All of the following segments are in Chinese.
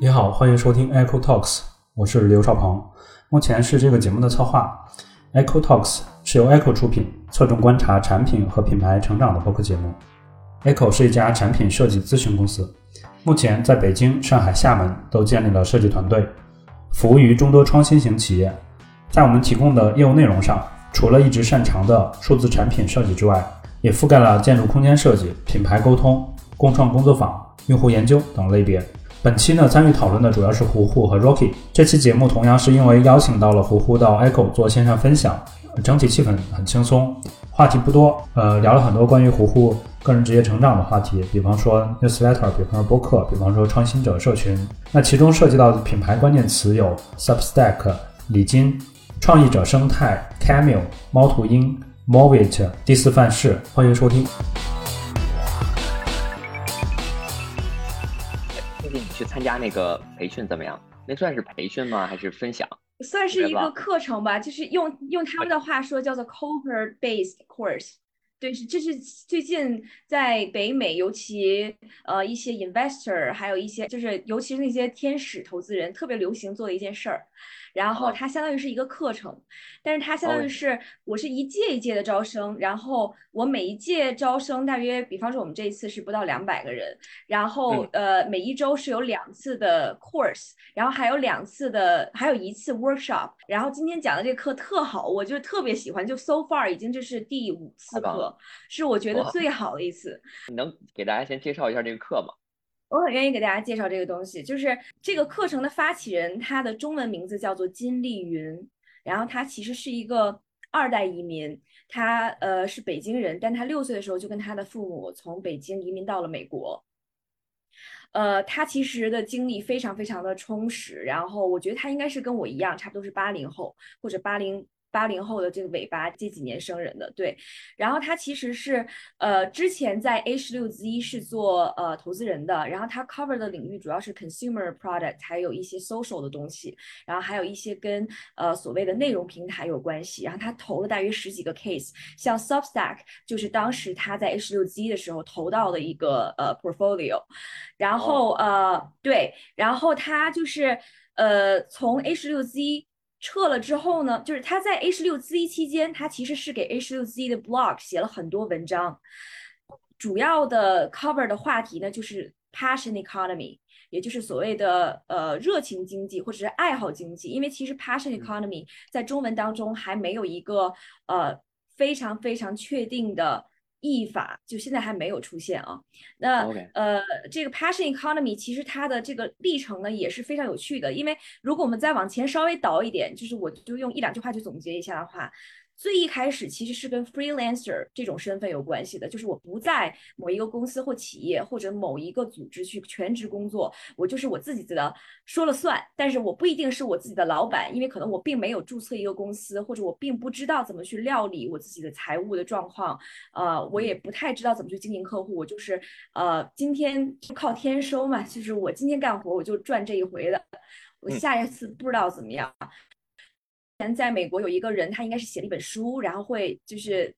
你好，欢迎收听 Echo Talks，我是刘少鹏，目前是这个节目的策划。Echo Talks 是由 Echo 出品，侧重观察产品和品牌成长的播客节目。Echo 是一家产品设计咨询公司，目前在北京、上海、厦门都建立了设计团队，服务于众多创新型企业。在我们提供的业务内容上，除了一直擅长的数字产品设计之外，也覆盖了建筑空间设计、品牌沟通、共创工作坊、用户研究等类别。本期呢，参与讨论的主要是胡胡和 Rocky。这期节目同样是因为邀请到了胡胡到 Echo 做线上分享，整体气氛很轻松，话题不多。呃，聊了很多关于胡胡个人职业成长的话题，比方说 Newsletter，比方说播客，比方说创新者社群。那其中涉及到的品牌关键词有 Substack、礼金。创意者生态、Camel、猫头鹰、Movit、第四范式，欢迎收听。参加那个培训怎么样？那算是培训吗？还是分享？算是一个课程吧，就是用用他们的话说叫做 c o p e r based course。对，是这是最近在北美，尤其呃一些 investor，还有一些就是尤其是那些天使投资人特别流行做的一件事儿。然后它相当于是一个课程，但是它相当于是我是一届一届的招生，然后我每一届招生大约，比方说我们这一次是不到两百个人，然后呃每一周是有两次的 course，然后还有两次的，还有一次 workshop，然后今天讲的这个课特好，我就特别喜欢，就 so far 已经这是第五次课，是我觉得最好的一次。你能给大家先介绍一下这个课吗？我很愿意给大家介绍这个东西，就是这个课程的发起人，他的中文名字叫做金丽云，然后他其实是一个二代移民，他呃是北京人，但他六岁的时候就跟他的父母从北京移民到了美国，呃，他其实的经历非常非常的充实，然后我觉得他应该是跟我一样，差不多是八零后或者八零。八零后的这个尾巴这几年生人的对，然后他其实是呃之前在 A 十六 Z 是做呃投资人的，然后他 cover 的领域主要是 consumer product，还有一些 social 的东西，然后还有一些跟呃所谓的内容平台有关系，然后他投了大约十几个 case，像 Substack 就是当时他在 A 十六 Z 的时候投到的一个呃 portfolio，然后呃对，然后他就是呃从 A 十六 Z。撤了之后呢，就是他在十六 Z 期间，他其实是给十六 Z 的 blog 写了很多文章，主要的 cover 的话题呢就是 passion economy，也就是所谓的呃热情经济或者是爱好经济，因为其实 passion economy 在中文当中还没有一个呃非常非常确定的。译法就现在还没有出现啊。那呃，这个 passion economy 其实它的这个历程呢也是非常有趣的，因为如果我们再往前稍微倒一点，就是我就用一两句话去总结一下的话。最一开始其实是跟 freelancer 这种身份有关系的，就是我不在某一个公司或企业或者某一个组织去全职工作，我就是我自己的说了算，但是我不一定是我自己的老板，因为可能我并没有注册一个公司，或者我并不知道怎么去料理我自己的财务的状况，呃，我也不太知道怎么去经营客户，我就是呃今天靠天收嘛，就是我今天干活我就赚这一回的，我下一次不知道怎么样。前在美国有一个人，他应该是写了一本书，然后会就是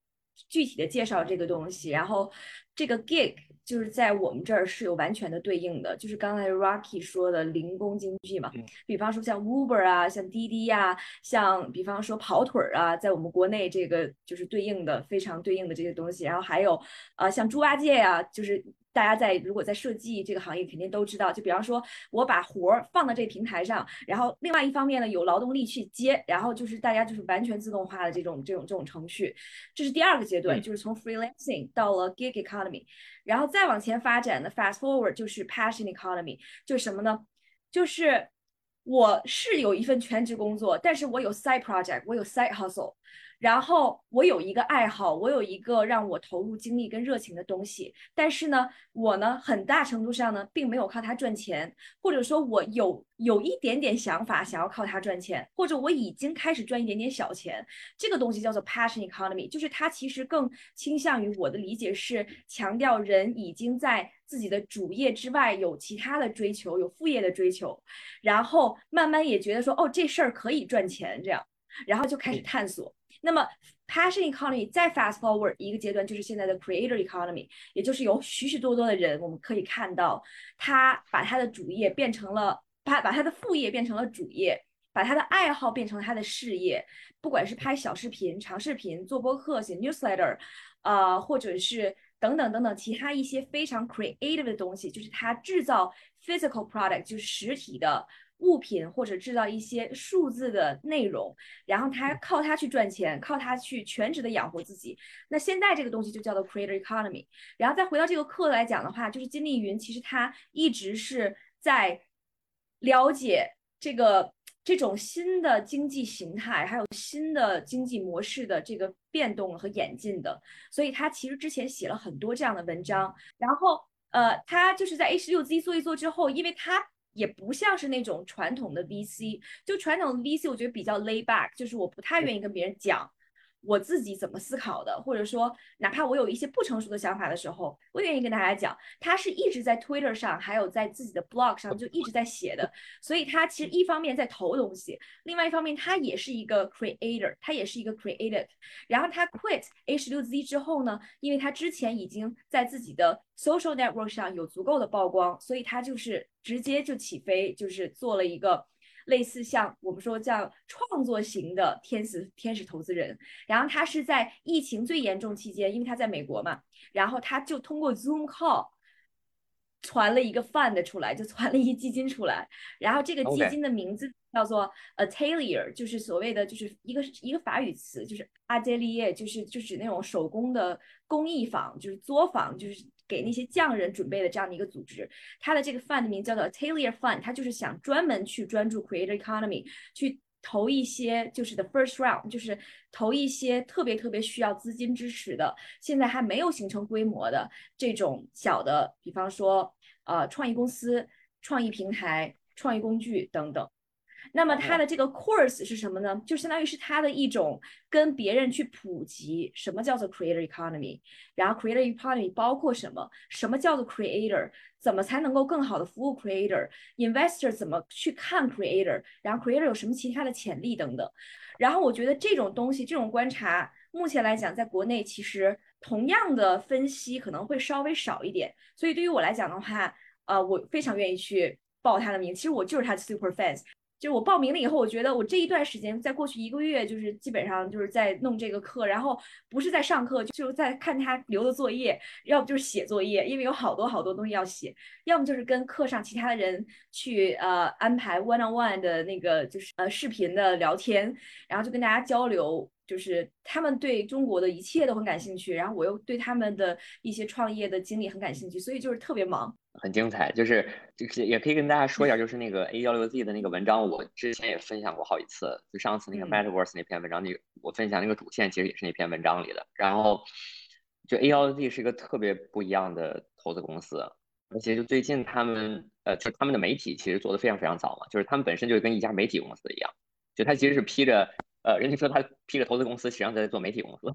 具体的介绍这个东西。然后这个 gig 就是在我们这儿是有完全的对应的，就是刚才 Rocky 说的零工经济嘛。比方说像 Uber 啊，像滴滴呀，像比方说跑腿儿啊，在我们国内这个就是对应的非常对应的这些东西。然后还有啊，像猪八戒呀，就是。大家在如果在设计这个行业，肯定都知道。就比方说，我把活儿放到这平台上，然后另外一方面呢，有劳动力去接，然后就是大家就是完全自动化的这种这种这种程序，这是第二个阶段，就是从 freelancing 到了 gig economy，然后再往前发展的 fast forward 就是 passion economy，就是什么呢？就是我是有一份全职工作，但是我有 side project，我有 side hustle。然后我有一个爱好，我有一个让我投入精力跟热情的东西，但是呢，我呢很大程度上呢并没有靠它赚钱，或者说我有有一点点想法想要靠它赚钱，或者我已经开始赚一点点小钱，这个东西叫做 passion economy，就是它其实更倾向于我的理解是强调人已经在自己的主业之外有其他的追求，有副业的追求，然后慢慢也觉得说哦这事儿可以赚钱这样，然后就开始探索。那么 passion economy 再 fast forward 一个阶段，就是现在的 creator economy，也就是有许许多多的人，我们可以看到他把他的主业变成了，把把他的副业变成了主业，把他的爱好变成了他的事业，不管是拍小视频、长视频、做播客、写 newsletter，呃，或者是等等等等其他一些非常 creative 的东西，就是他制造 physical product，就是实体的。物品或者制造一些数字的内容，然后他靠它去赚钱，靠它去全职的养活自己。那现在这个东西就叫做 creator economy。然后再回到这个课来讲的话，就是金立云其实他一直是在了解这个这种新的经济形态，还有新的经济模式的这个变动和演进的。所以他其实之前写了很多这样的文章。然后呃，他就是在十六 Z 做一做之后，因为他。也不像是那种传统的 VC，就传统的 VC，我觉得比较 lay back，就是我不太愿意跟别人讲。我自己怎么思考的，或者说哪怕我有一些不成熟的想法的时候，我愿意跟大家讲。他是一直在 Twitter 上，还有在自己的 blog 上就一直在写的，所以他其实一方面在投东西，另外一方面他也是一个 creator，他也是一个 creative。然后他 quit A 十六 Z 之后呢，因为他之前已经在自己的 social network 上有足够的曝光，所以他就是直接就起飞，就是做了一个。类似像我们说叫创作型的天使天使投资人，然后他是在疫情最严重期间，因为他在美国嘛，然后他就通过 Zoom call 传了一个 fund 出来，就传了一基金出来，然后这个基金的名字叫做 Atelier，就是所谓的就是一个一个法语词，就是 Atelier，就是就指那种手工的工艺坊，就是作坊，就是。给那些匠人准备的这样的一个组织，它的这个 fund 名叫做 Atelier Fund，它就是想专门去专注 creator economy，去投一些就是 the first round，就是投一些特别特别需要资金支持的，现在还没有形成规模的这种小的，比方说呃创意公司、创意平台、创意工具等等。那么它的这个 course 是什么呢？就相当于是它的一种跟别人去普及什么叫做 creator economy，然后 creator economy 包括什么？什么叫做 creator？怎么才能够更好的服务 creator？investor 怎么去看 creator？然后 creator 有什么其他的潜力等等？然后我觉得这种东西，这种观察，目前来讲，在国内其实同样的分析可能会稍微少一点。所以对于我来讲的话，呃，我非常愿意去报他的名。其实我就是他的 super fans。就我报名了以后，我觉得我这一段时间，在过去一个月，就是基本上就是在弄这个课，然后不是在上课，就是在看他留的作业，要不就是写作业，因为有好多好多东西要写，要么就是跟课上其他的人去呃安排 one on one 的那个就是呃视频的聊天，然后就跟大家交流。就是他们对中国的一切都很感兴趣，然后我又对他们的一些创业的经历很感兴趣，所以就是特别忙，很精彩。就是就是也可以跟大家说一下，就是那个 A 幺六 Z 的那个文章，我之前也分享过好几次。就上次那个 Metaverse 那篇文章，那我分享那个主线其实也是那篇文章里的。然后就 A 幺六 Z 是一个特别不一样的投资公司，而且就最近他们呃，就他们的媒体其实做的非常非常早嘛，就是他们本身就跟一家媒体公司一样，就他其实是披着。呃，人家说他披着投资公司，实际上在做媒体公司，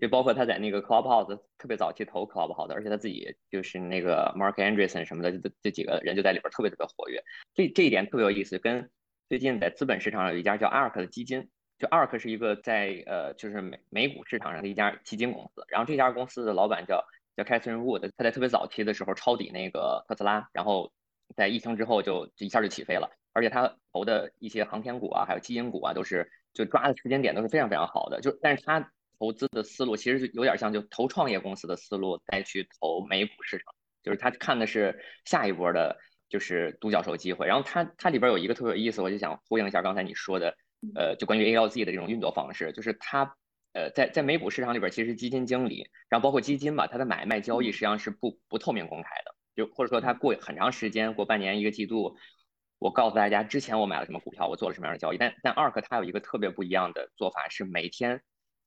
就包括他在那个 Clubhouse 特别早期投 Clubhouse，而且他自己就是那个 Mark Anderson 什么的，这这几个人就在里边特别特别活跃。这这一点特别有意思，跟最近在资本市场上有一家叫 ARK 的基金，就 ARK 是一个在呃就是美美股市场上的一家基金公司，然后这家公司的老板叫叫 Catherine Wood，他在特别早期的时候抄底那个特斯拉，然后在疫情之后就一下就起飞了，而且他投的一些航天股啊，还有基因股啊，都是。就抓的时间点都是非常非常好的，就但是他投资的思路其实是有点像就投创业公司的思路再去投美股市场，就是他看的是下一波的，就是独角兽机会。然后他他里边有一个特别有意思，我就想呼应一下刚才你说的，呃，就关于 ALZ 的这种运作方式，就是他呃在在美股市场里边，其实基金经理，然后包括基金吧，它的买卖交易实际上是不不透明公开的，就或者说他过很长时间过半年一个季度。我告诉大家，之前我买了什么股票，我做了什么样的交易。但但 ARK 它有一个特别不一样的做法，是每天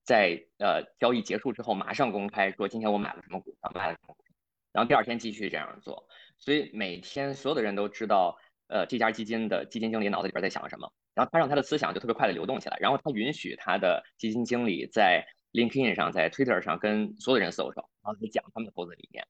在呃交易结束之后马上公开说今天我买了什么股票，买了什么股票，然后第二天继续这样做。所以每天所有的人都知道，呃这家基金的基金经理脑子里边在想什么，然后他让他的思想就特别快的流动起来，然后他允许他的基金经理在 LinkedIn 上、在 Twitter 上跟所有人 social，然后去讲他们的投资理念。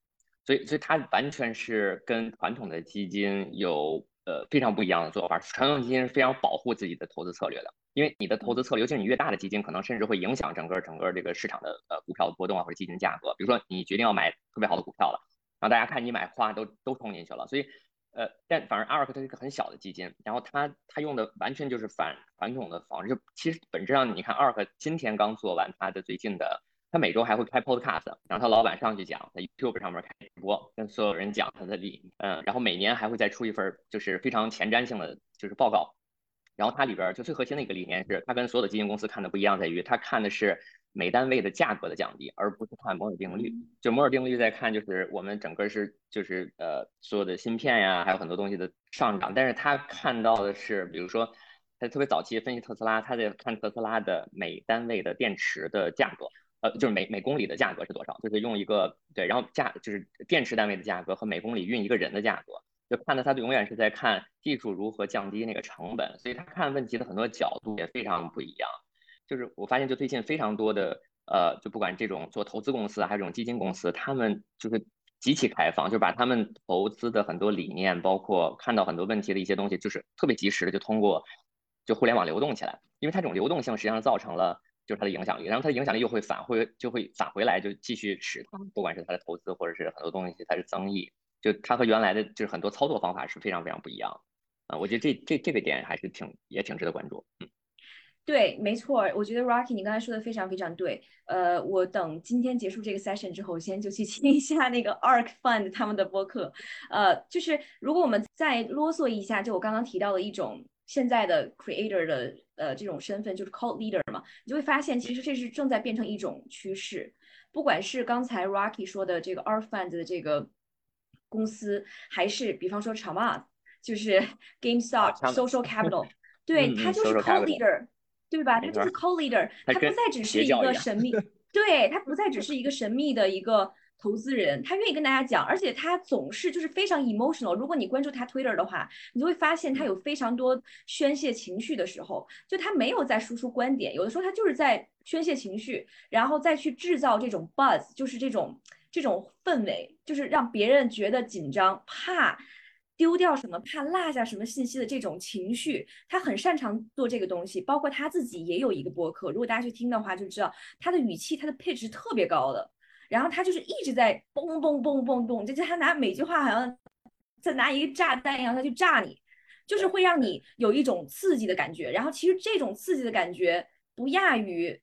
所以所以他完全是跟传统的基金有。呃非常不一样的做法。传统基金是非常保护自己的投资策略的，因为你的投资策略，尤其是你越大的基金，可能甚至会影响整个整个这个市场的呃股票的波动啊，或者基金价格。比如说你决定要买特别好的股票了，然后大家看你买，哗都都冲进去了。所以呃，但反正 ARK 它是一个很小的基金，然后它它用的完全就是反传统的方式。就其实本质上你看 ARK 今天刚做完它的最近的。他每周还会开 podcast，然后他老板上去讲，在 YouTube 上面开直播，跟所有人讲他的理，嗯，然后每年还会再出一份就是非常前瞻性的就是报告，然后它里边就最核心的一个理念是，它跟所有的基金公司看的不一样，在于它看的是每单位的价格的降低，而不是看摩尔定律。就摩尔定律在看就是我们整个是就是呃所有的芯片呀，还有很多东西的上涨，但是他看到的是，比如说他特别早期分析特斯拉，他在看特斯拉的每单位的电池的价格。呃，就是每每公里的价格是多少？就是用一个对，然后价就是电池单位的价格和每公里运一个人的价格，就看的他永远是在看技术如何降低那个成本，所以他看问题的很多角度也非常不一样。就是我发现，就最近非常多的呃，就不管这种做投资公司还是这种基金公司，他们就是极其开放，就把他们投资的很多理念，包括看到很多问题的一些东西，就是特别及时的就通过就互联网流动起来，因为它这种流动性实际上造成了。就是它的影响力，然后它的影响力又会返回，就会返回来，就继续使它，不管是它的投资或者是很多东西，它是增益，就它和原来的就是很多操作方法是非常非常不一样啊。我觉得这这这个点还是挺也挺值得关注。嗯，对，没错，我觉得 Rocky 你刚才说的非常非常对。呃，我等今天结束这个 session 之后，先就去听一下那个 Ark Fund 他们的播客。呃，就是如果我们再啰嗦一下，就我刚刚提到的一种。现在的 creator 的呃这种身份就是 cult leader 嘛，你就会发现其实这是正在变成一种趋势。不管是刚才 Rocky 说的这个 a r Fund 的这个公司，还是比方说 Chamath，就是 GameStop Social Capital，对，他就是 cult leader，对吧？他就是 cult leader，他不再只是一个神秘，对他不再只是一个神秘的一个。投资人他愿意跟大家讲，而且他总是就是非常 emotional。如果你关注他 Twitter 的话，你就会发现他有非常多宣泄情绪的时候，就他没有在输出观点，有的时候他就是在宣泄情绪，然后再去制造这种 buzz，就是这种这种氛围，就是让别人觉得紧张，怕丢掉什么，怕落下什么信息的这种情绪。他很擅长做这个东西，包括他自己也有一个播客，如果大家去听的话，就知道他的语气，他的 pitch 是特别高的。然后他就是一直在嘣嘣嘣嘣嘣，就是他拿每句话好像在拿一个炸弹一样，他去炸你，就是会让你有一种刺激的感觉。然后其实这种刺激的感觉不亚于，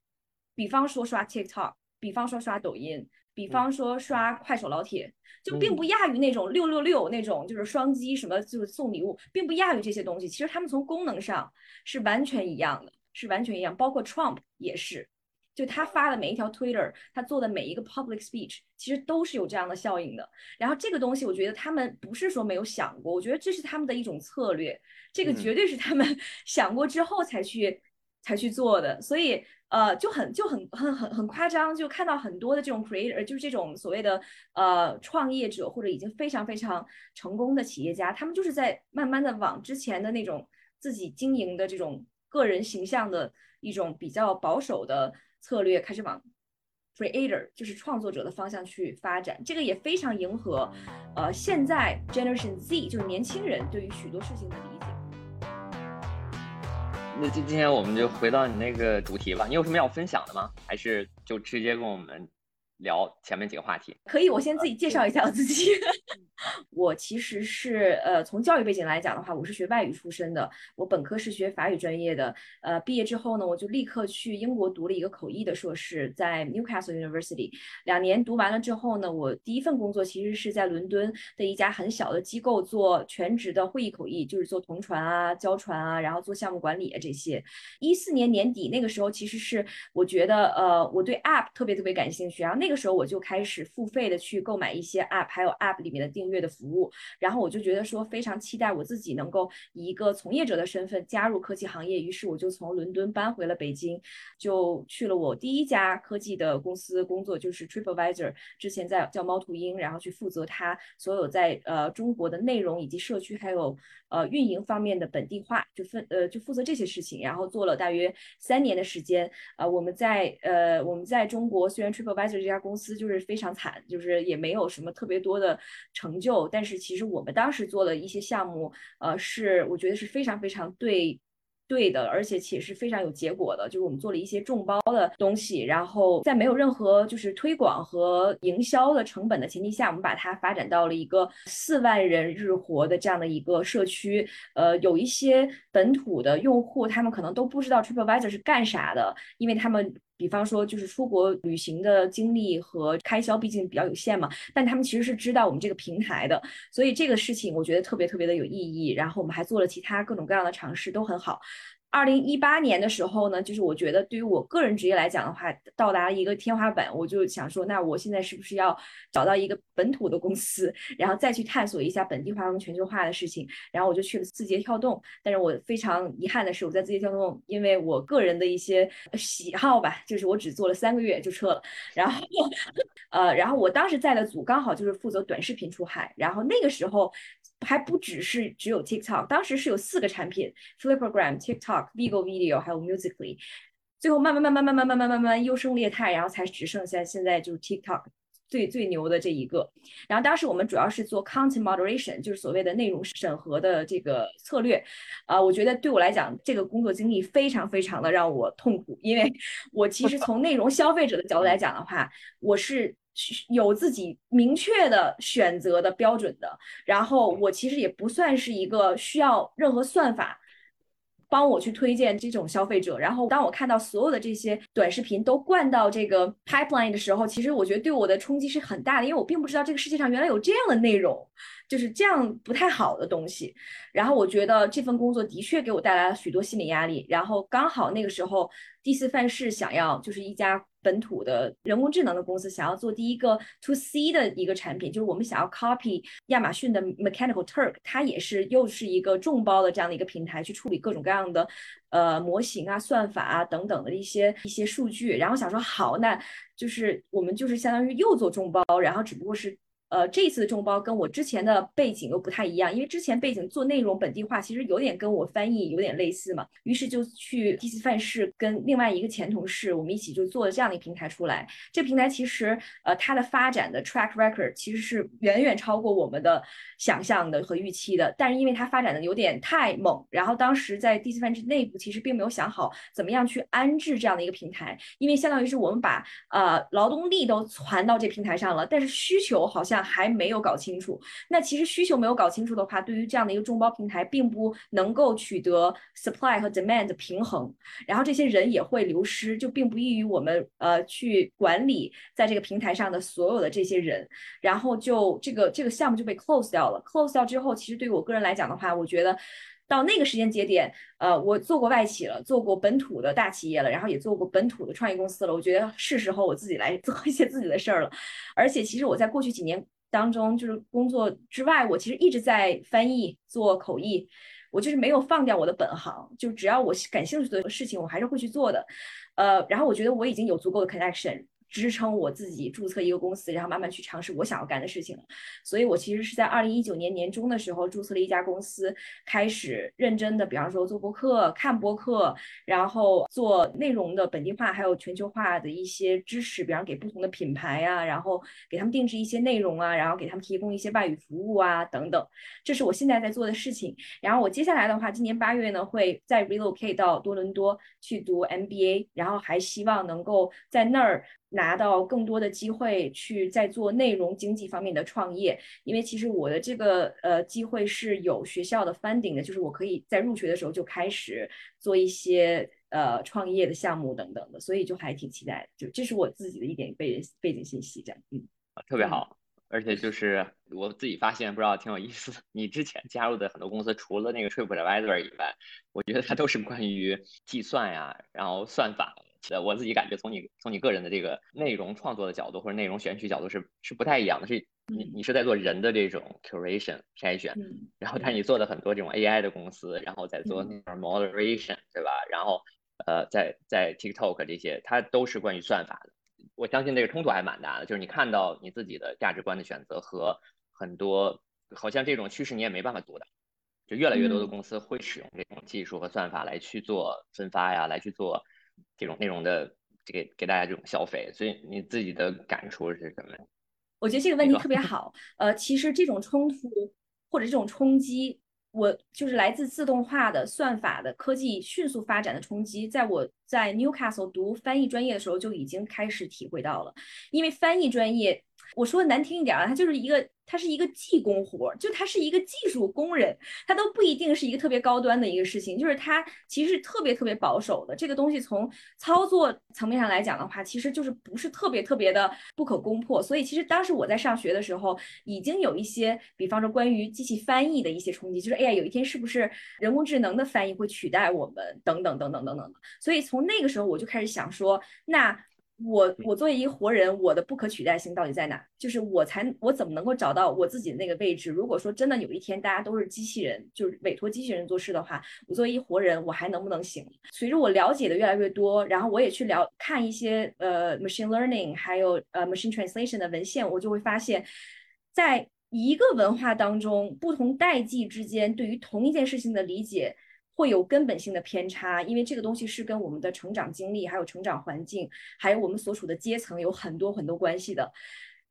比方说刷 TikTok，比方说刷抖音，比方说刷快手老铁，就并不亚于那种六六六那种就是双击什么就是送礼物，并不亚于这些东西。其实他们从功能上是完全一样的，是完全一样，包括 Trump 也是。就他发的每一条 Twitter，他做的每一个 public speech，其实都是有这样的效应的。然后这个东西，我觉得他们不是说没有想过，我觉得这是他们的一种策略，这个绝对是他们 想过之后才去才去做的。所以呃，就很就很很很很夸张，就看到很多的这种 creator，就是这种所谓的呃创业者或者已经非常非常成功的企业家，他们就是在慢慢的往之前的那种自己经营的这种个人形象的一种比较保守的。策略开始往 creator 就是创作者的方向去发展，这个也非常迎合，呃，现在 Generation Z 就是年轻人对于许多事情的理解。那今今天我们就回到你那个主题吧，你有什么要分享的吗？还是就直接跟我们？聊前面几个话题，可以，我先自己介绍一下我自己。我其实是呃，从教育背景来讲的话，我是学外语出身的。我本科是学法语专业的，呃，毕业之后呢，我就立刻去英国读了一个口译的硕士，在 Newcastle University。两年读完了之后呢，我第一份工作其实是在伦敦的一家很小的机构做全职的会议口译，就是做同传啊、交传啊，然后做项目管理啊这些。一四年年底那个时候，其实是我觉得呃，我对 App 特别特别感兴趣，然后那。那个时候我就开始付费的去购买一些 App，还有 App 里面的订阅的服务，然后我就觉得说非常期待我自己能够以一个从业者的身份加入科技行业，于是我就从伦敦搬回了北京，就去了我第一家科技的公司工作，就是 TripAdvisor，之前在叫猫头鹰，然后去负责它所有在呃中国的内容以及社区还有呃运营方面的本地化，就分呃就负责这些事情，然后做了大约三年的时间，呃我们在呃我们在中国虽然 TripAdvisor 这家公司就是非常惨，就是也没有什么特别多的成就。但是其实我们当时做的一些项目，呃，是我觉得是非常非常对。对的，而且且是非常有结果的，就是我们做了一些众包的东西，然后在没有任何就是推广和营销的成本的前提下，我们把它发展到了一个四万人日活的这样的一个社区。呃，有一些本土的用户，他们可能都不知道 TripAdvisor 是干啥的，因为他们。比方说，就是出国旅行的经历和开销，毕竟比较有限嘛。但他们其实是知道我们这个平台的，所以这个事情我觉得特别特别的有意义。然后我们还做了其他各种各样的尝试，都很好。二零一八年的时候呢，就是我觉得对于我个人职业来讲的话，到达了一个天花板，我就想说，那我现在是不是要找到一个本土的公司，然后再去探索一下本地化跟全球化的事情？然后我就去了字节跳动。但是我非常遗憾的是，我在字节跳动，因为我个人的一些喜好吧，就是我只做了三个月就撤了。然后，呃，然后我当时在的组刚好就是负责短视频出海，然后那个时候。还不只是只有 TikTok，当时是有四个产品：Flipagram、TikTok、Vigo Video，还有 Musically。最后慢慢慢慢慢慢慢慢慢慢优胜劣汰，然后才只剩下现在就是 TikTok 最最牛的这一个。然后当时我们主要是做 Content Moderation，就是所谓的内容审核的这个策略。啊，我觉得对我来讲，这个工作经历非常非常的让我痛苦，因为 我其实从内容消费者的角度来讲的话，我是。有自己明确的选择的标准的，然后我其实也不算是一个需要任何算法帮我去推荐这种消费者。然后当我看到所有的这些短视频都灌到这个 pipeline 的时候，其实我觉得对我的冲击是很大的，因为我并不知道这个世界上原来有这样的内容。就是这样不太好的东西，然后我觉得这份工作的确给我带来了许多心理压力。然后刚好那个时候，第四范式想要就是一家本土的人工智能的公司，想要做第一个 to C 的一个产品，就是我们想要 copy 亚马逊的 Mechanical Turk，它也是又是一个众包的这样的一个平台，去处理各种各样的呃模型啊、算法啊等等的一些一些数据。然后想说好，那就是我们就是相当于又做众包，然后只不过是。呃，这次的众包跟我之前的背景又不太一样，因为之前背景做内容本地化，其实有点跟我翻译有点类似嘛。于是就去第四范式跟另外一个前同事，我们一起就做了这样的一个平台出来。这平台其实呃它的发展的 track record 其实是远远超过我们的想象的和预期的。但是因为它发展的有点太猛，然后当时在第四范式内部其实并没有想好怎么样去安置这样的一个平台，因为相当于是我们把呃劳动力都传到这平台上了，但是需求好像。还没有搞清楚，那其实需求没有搞清楚的话，对于这样的一个众包平台，并不能够取得 supply 和 demand 的平衡，然后这些人也会流失，就并不易于我们呃去管理在这个平台上的所有的这些人，然后就这个这个项目就被 close 掉了。close 掉之后，其实对于我个人来讲的话，我觉得。到那个时间节点，呃，我做过外企了，做过本土的大企业了，然后也做过本土的创业公司了。我觉得是时候我自己来做一些自己的事儿了。而且，其实我在过去几年当中，就是工作之外，我其实一直在翻译、做口译，我就是没有放掉我的本行。就只要我感兴趣的事情，我还是会去做的。呃，然后我觉得我已经有足够的 connection。支撑我自己注册一个公司，然后慢慢去尝试我想要干的事情。所以我其实是在二零一九年年中的时候注册了一家公司，开始认真的，比方说做播客、看播客，然后做内容的本地化还有全球化的一些支持，比方给不同的品牌啊，然后给他们定制一些内容啊，然后给他们提供一些外语服务啊等等。这是我现在在做的事情。然后我接下来的话，今年八月呢会再 relocate 到多伦多去读 MBA，然后还希望能够在那儿。拿到更多的机会去在做内容经济方面的创业，因为其实我的这个呃机会是有学校的 funding 的，就是我可以在入学的时候就开始做一些呃创业的项目等等的，所以就还挺期待。就这是我自己的一点背背景信息，这样嗯，特别好。而且就是我自己发现，不知道挺有意思。你之前加入的很多公司，除了那个 TripAdvisor 以外，我觉得它都是关于计算呀，然后算法。呃，我自己感觉从你从你个人的这个内容创作的角度或者内容选取角度是是不太一样的，是你你是在做人的这种 curation 筛选，然后但是你做的很多这种 AI 的公司，然后在做那种 moderation，对吧？然后呃，在在 TikTok 这些，它都是关于算法的。我相信这个冲突还蛮大的，就是你看到你自己的价值观的选择和很多好像这种趋势你也没办法阻挡，就越来越多的公司会使用这种技术和算法来去做分发呀，来去做。这种内容的给给大家这种消费，所以你自己的感触是什么？我觉得这个问题特别好。呃，其实这种冲突或者这种冲击，我就是来自自动化的算法的科技迅速发展的冲击，在我在 Newcastle 读翻译专业的时候就已经开始体会到了，因为翻译专业。我说的难听一点啊，它就是一个，它是一个技工活，就它是一个技术工人，它都不一定是一个特别高端的一个事情，就是它其实特别特别保守的。这个东西从操作层面上来讲的话，其实就是不是特别特别的不可攻破。所以其实当时我在上学的时候，已经有一些，比方说关于机器翻译的一些冲击，就是哎呀，有一天是不是人工智能的翻译会取代我们，等等等等等等。所以从那个时候我就开始想说，那。我我作为一个活人，我的不可取代性到底在哪？就是我才我怎么能够找到我自己的那个位置？如果说真的有一天大家都是机器人，就是委托机器人做事的话，我作为一活人，我还能不能行？随着我了解的越来越多，然后我也去了看一些呃 machine learning 还有呃 machine translation 的文献，我就会发现，在一个文化当中，不同代际之间对于同一件事情的理解。会有根本性的偏差，因为这个东西是跟我们的成长经历、还有成长环境、还有我们所处的阶层有很多很多关系的。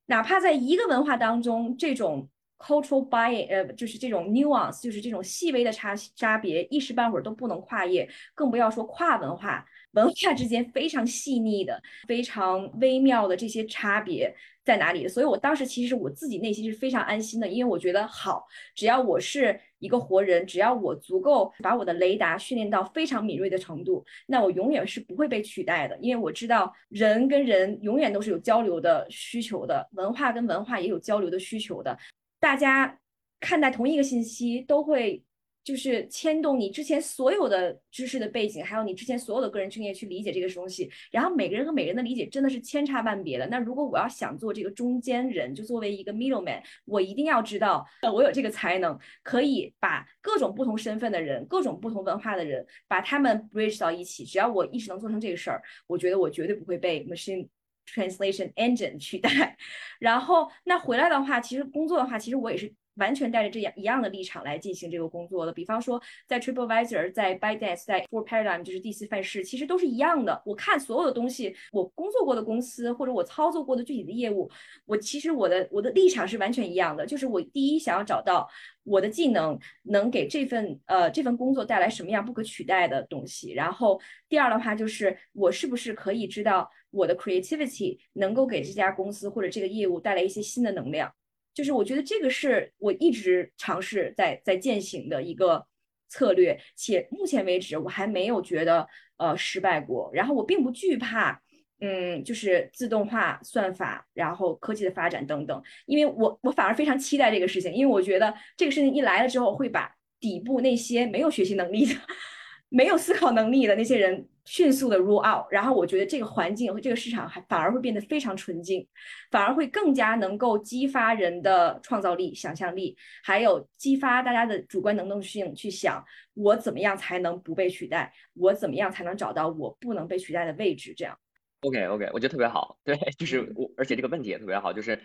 哪怕在一个文化当中，这种 cultural bias，呃，就是这种 nuance，就是这种细微的差差别，一时半会儿都不能跨越，更不要说跨文化。文化之间非常细腻的、非常微妙的这些差别在哪里？所以我当时其实我自己内心是非常安心的，因为我觉得好，只要我是一个活人，只要我足够把我的雷达训练到非常敏锐的程度，那我永远是不会被取代的。因为我知道人跟人永远都是有交流的需求的，文化跟文化也有交流的需求的，大家看待同一个信息都会。就是牵动你之前所有的知识的背景，还有你之前所有的个人经验去理解这个东西，然后每个人和每个人的理解真的是千差万别的。那如果我要想做这个中间人，就作为一个 middleman，我一定要知道，呃我有这个才能，可以把各种不同身份的人、各种不同文化的人，把他们 bridge 到一起。只要我一直能做成这个事儿，我觉得我绝对不会被 machine translation engine 取代。然后那回来的话，其实工作的话，其实我也是。完全带着这样一样的立场来进行这个工作的，比方说在 TripAdvisor、在 ByteDance、在 For Paradigm，就是第四范式，其实都是一样的。我看所有的东西，我工作过的公司或者我操作过的具体的业务，我其实我的我的立场是完全一样的。就是我第一想要找到我的技能能给这份呃这份工作带来什么样不可取代的东西，然后第二的话就是我是不是可以知道我的 creativity 能够给这家公司或者这个业务带来一些新的能量。就是我觉得这个是我一直尝试在在践行的一个策略，且目前为止我还没有觉得呃失败过。然后我并不惧怕，嗯，就是自动化算法，然后科技的发展等等，因为我我反而非常期待这个事情，因为我觉得这个事情一来了之后，会把底部那些没有学习能力的。没有思考能力的那些人迅速的 rule out，然后我觉得这个环境和这个市场还反而会变得非常纯净，反而会更加能够激发人的创造力、想象力，还有激发大家的主观能动性去想我怎么样才能不被取代，我怎么样才能找到我不能被取代的位置。这样，OK OK，我觉得特别好。对，就是我，而且这个问题也特别好，就是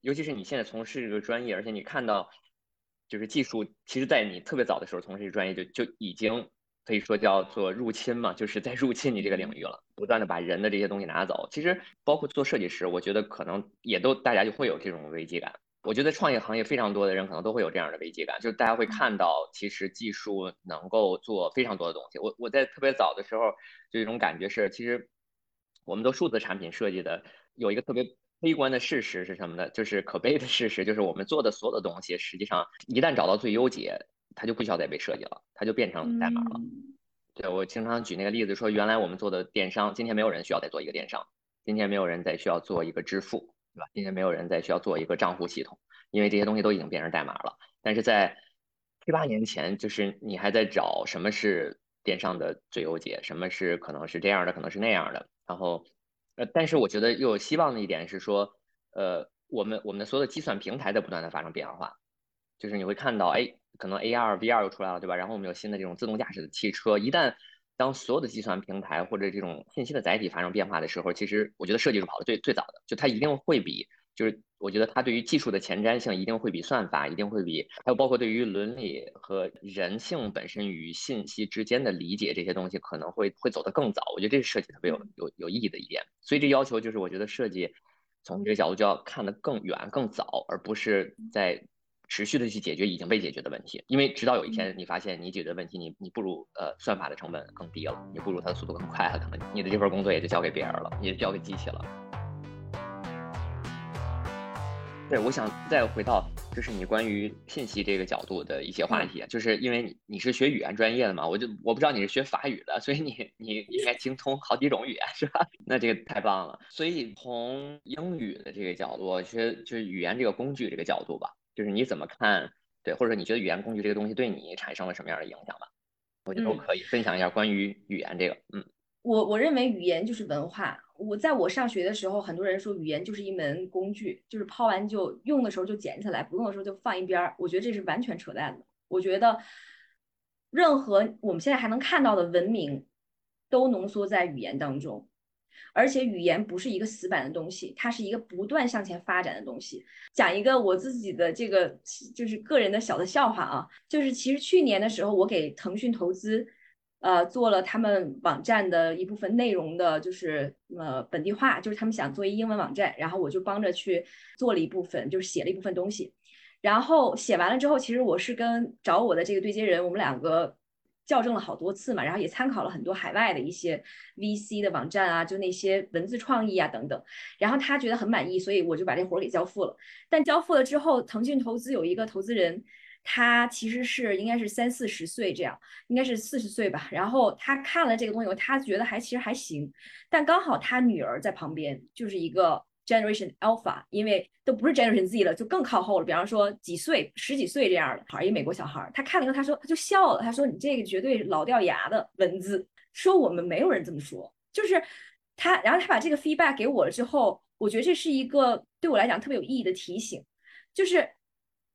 尤其是你现在从事这个专业，而且你看到就是技术，其实在你特别早的时候从事这个专业就就已经。可以说叫做入侵嘛，就是在入侵你这个领域了，不断的把人的这些东西拿走。其实包括做设计师，我觉得可能也都大家就会有这种危机感。我觉得创业行业非常多的人可能都会有这样的危机感，就是大家会看到其实技术能够做非常多的东西。我我在特别早的时候就一种感觉是，其实我们做数字产品设计的有一个特别悲观的事实是什么呢？就是可悲的事实就是我们做的所有的东西，实际上一旦找到最优解。它就不需要再被设计了，它就变成代码了。对我经常举那个例子说，原来我们做的电商，今天没有人需要再做一个电商，今天没有人再需要做一个支付，对吧？今天没有人再需要做一个账户系统，因为这些东西都已经变成代码了。但是在七八年前，就是你还在找什么是电商的最优解，什么是可能是这样的，可能是那样的。然后，呃，但是我觉得又有希望的一点是说，呃，我们我们的所有的计算平台在不断的发生变化，就是你会看到，哎。可能 AR、VR 又出来了，对吧？然后我们有新的这种自动驾驶的汽车。一旦当所有的计算平台或者这种信息的载体发生变化的时候，其实我觉得设计是跑的最最早的，就它一定会比就是我觉得它对于技术的前瞻性一定会比算法，一定会比还有包括对于伦理和人性本身与信息之间的理解这些东西可能会会走得更早。我觉得这是设计特别有有有意义的一点。所以这要求就是我觉得设计从这个角度就要看得更远更早，而不是在。持续的去解决已经被解决的问题，因为直到有一天你发现你解决的问题，你你不如呃算法的成本更低了，你不如它的速度更快了，可能你的这份工作也就交给别人了，也就交给机器了。对，我想再回到就是你关于信息这个角度的一些话题，就是因为你你是学语言专业的嘛，我就我不知道你是学法语的，所以你你应该精通好几种语言是吧？那这个太棒了。所以从英语的这个角度，其实就是语言这个工具这个角度吧。就是你怎么看，对，或者说你觉得语言工具这个东西对你产生了什么样的影响吧？我觉得都可以分享一下关于语言这个。嗯，我我认为语言就是文化。我在我上学的时候，很多人说语言就是一门工具，就是抛完就用的时候就捡起来，不用的时候就放一边儿。我觉得这是完全扯淡的。我觉得任何我们现在还能看到的文明，都浓缩在语言当中。而且语言不是一个死板的东西，它是一个不断向前发展的东西。讲一个我自己的这个就是个人的小的笑话啊，就是其实去年的时候，我给腾讯投资，呃，做了他们网站的一部分内容的，就是呃本地化，就是他们想做一英文网站，然后我就帮着去做了一部分，就是写了一部分东西。然后写完了之后，其实我是跟找我的这个对接人，我们两个。校正了好多次嘛，然后也参考了很多海外的一些 VC 的网站啊，就那些文字创意啊等等，然后他觉得很满意，所以我就把这活儿给交付了。但交付了之后，腾讯投资有一个投资人，他其实是应该是三四十岁这样，应该是四十岁吧。然后他看了这个东西，他觉得还其实还行，但刚好他女儿在旁边，就是一个。Generation Alpha，因为都不是 Generation Z 了，就更靠后了。比方说几岁、十几岁这样的孩儿，一美国小孩儿，他看了以后，他说他就笑了，他说：“你这个绝对老掉牙的文字。”说我们没有人这么说，就是他。然后他把这个 feedback 给我了之后，我觉得这是一个对我来讲特别有意义的提醒，就是。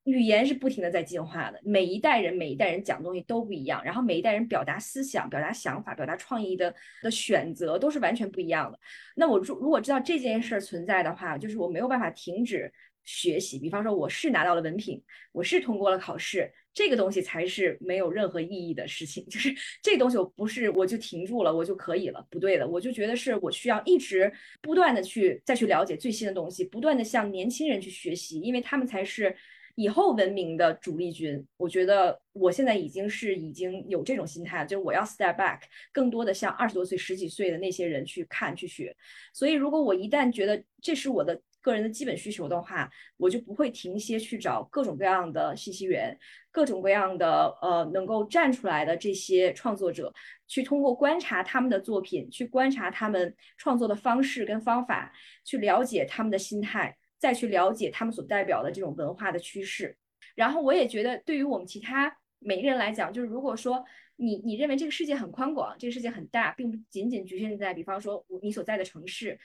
语言是不停的在进化的，每一代人每一代人讲东西都不一样，然后每一代人表达思想、表达想法、表达创意的的选择都是完全不一样的。那我如如果知道这件事儿存在的话，就是我没有办法停止学习。比方说，我是拿到了文凭，我是通过了考试，这个东西才是没有任何意义的事情。就是这东西我不是我就停住了，我就可以了，不对的。我就觉得是我需要一直不断的去再去了解最新的东西，不断的向年轻人去学习，因为他们才是。以后文明的主力军，我觉得我现在已经是已经有这种心态，就是我要 step back，更多的像二十多岁、十几岁的那些人去看、去学。所以，如果我一旦觉得这是我的个人的基本需求的话，我就不会停歇去找各种各样的信息源，各种各样的呃能够站出来的这些创作者，去通过观察他们的作品，去观察他们创作的方式跟方法，去了解他们的心态。再去了解他们所代表的这种文化的趋势，然后我也觉得，对于我们其他每个人来讲，就是如果说你你认为这个世界很宽广，这个世界很大，并不仅仅局限在，比方说你所在的城市，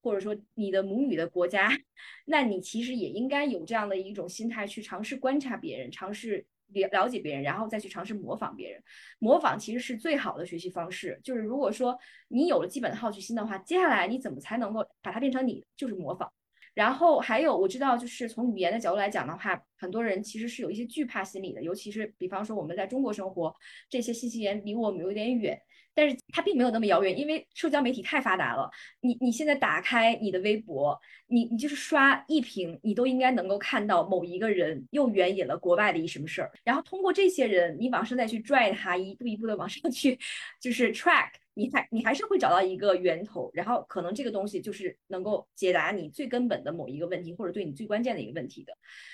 或者说你的母语的国家，那你其实也应该有这样的一种心态，去尝试观察别人，尝试了了解别人，然后再去尝试模仿别人。模仿其实是最好的学习方式。就是如果说你有了基本的好奇心的话，接下来你怎么才能够把它变成你，就是模仿。然后还有我知道，就是从语言的角度来讲的话，很多人其实是有一些惧怕心理的，尤其是比方说我们在中国生活，这些信息源离我们有点远，但是它并没有那么遥远，因为社交媒体太发达了。你你现在打开你的微博，你你就是刷一屏，你都应该能够看到某一个人又援引了国外的一什么事儿，然后通过这些人，你往上再去拽他，一步一步的往上去，就是 track。你还你还是会找到一个源头，然后可能这个东西就是能够解答你最根本的某一个问题，或者对你最关键的一个问题的。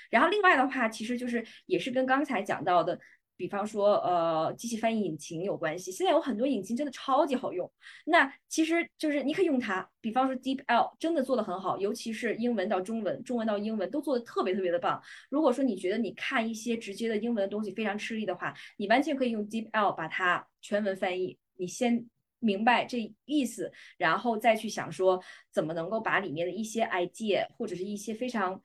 然后另外的话，其实就是也是跟刚才讲到的，比方说呃机器翻译引擎有关系。现在有很多引擎真的超级好用，那其实就是你可以用它。比方说 DeepL 真的做的很好，尤其是英文到中文、中文到英文都做的特别特别的棒。如果说你觉得你看一些直接的英文的东西非常吃力的话，你完全可以用 DeepL 把它全文翻译。你先。明白这意思，然后再去想说怎么能够把里面的一些 idea 或者是一些非常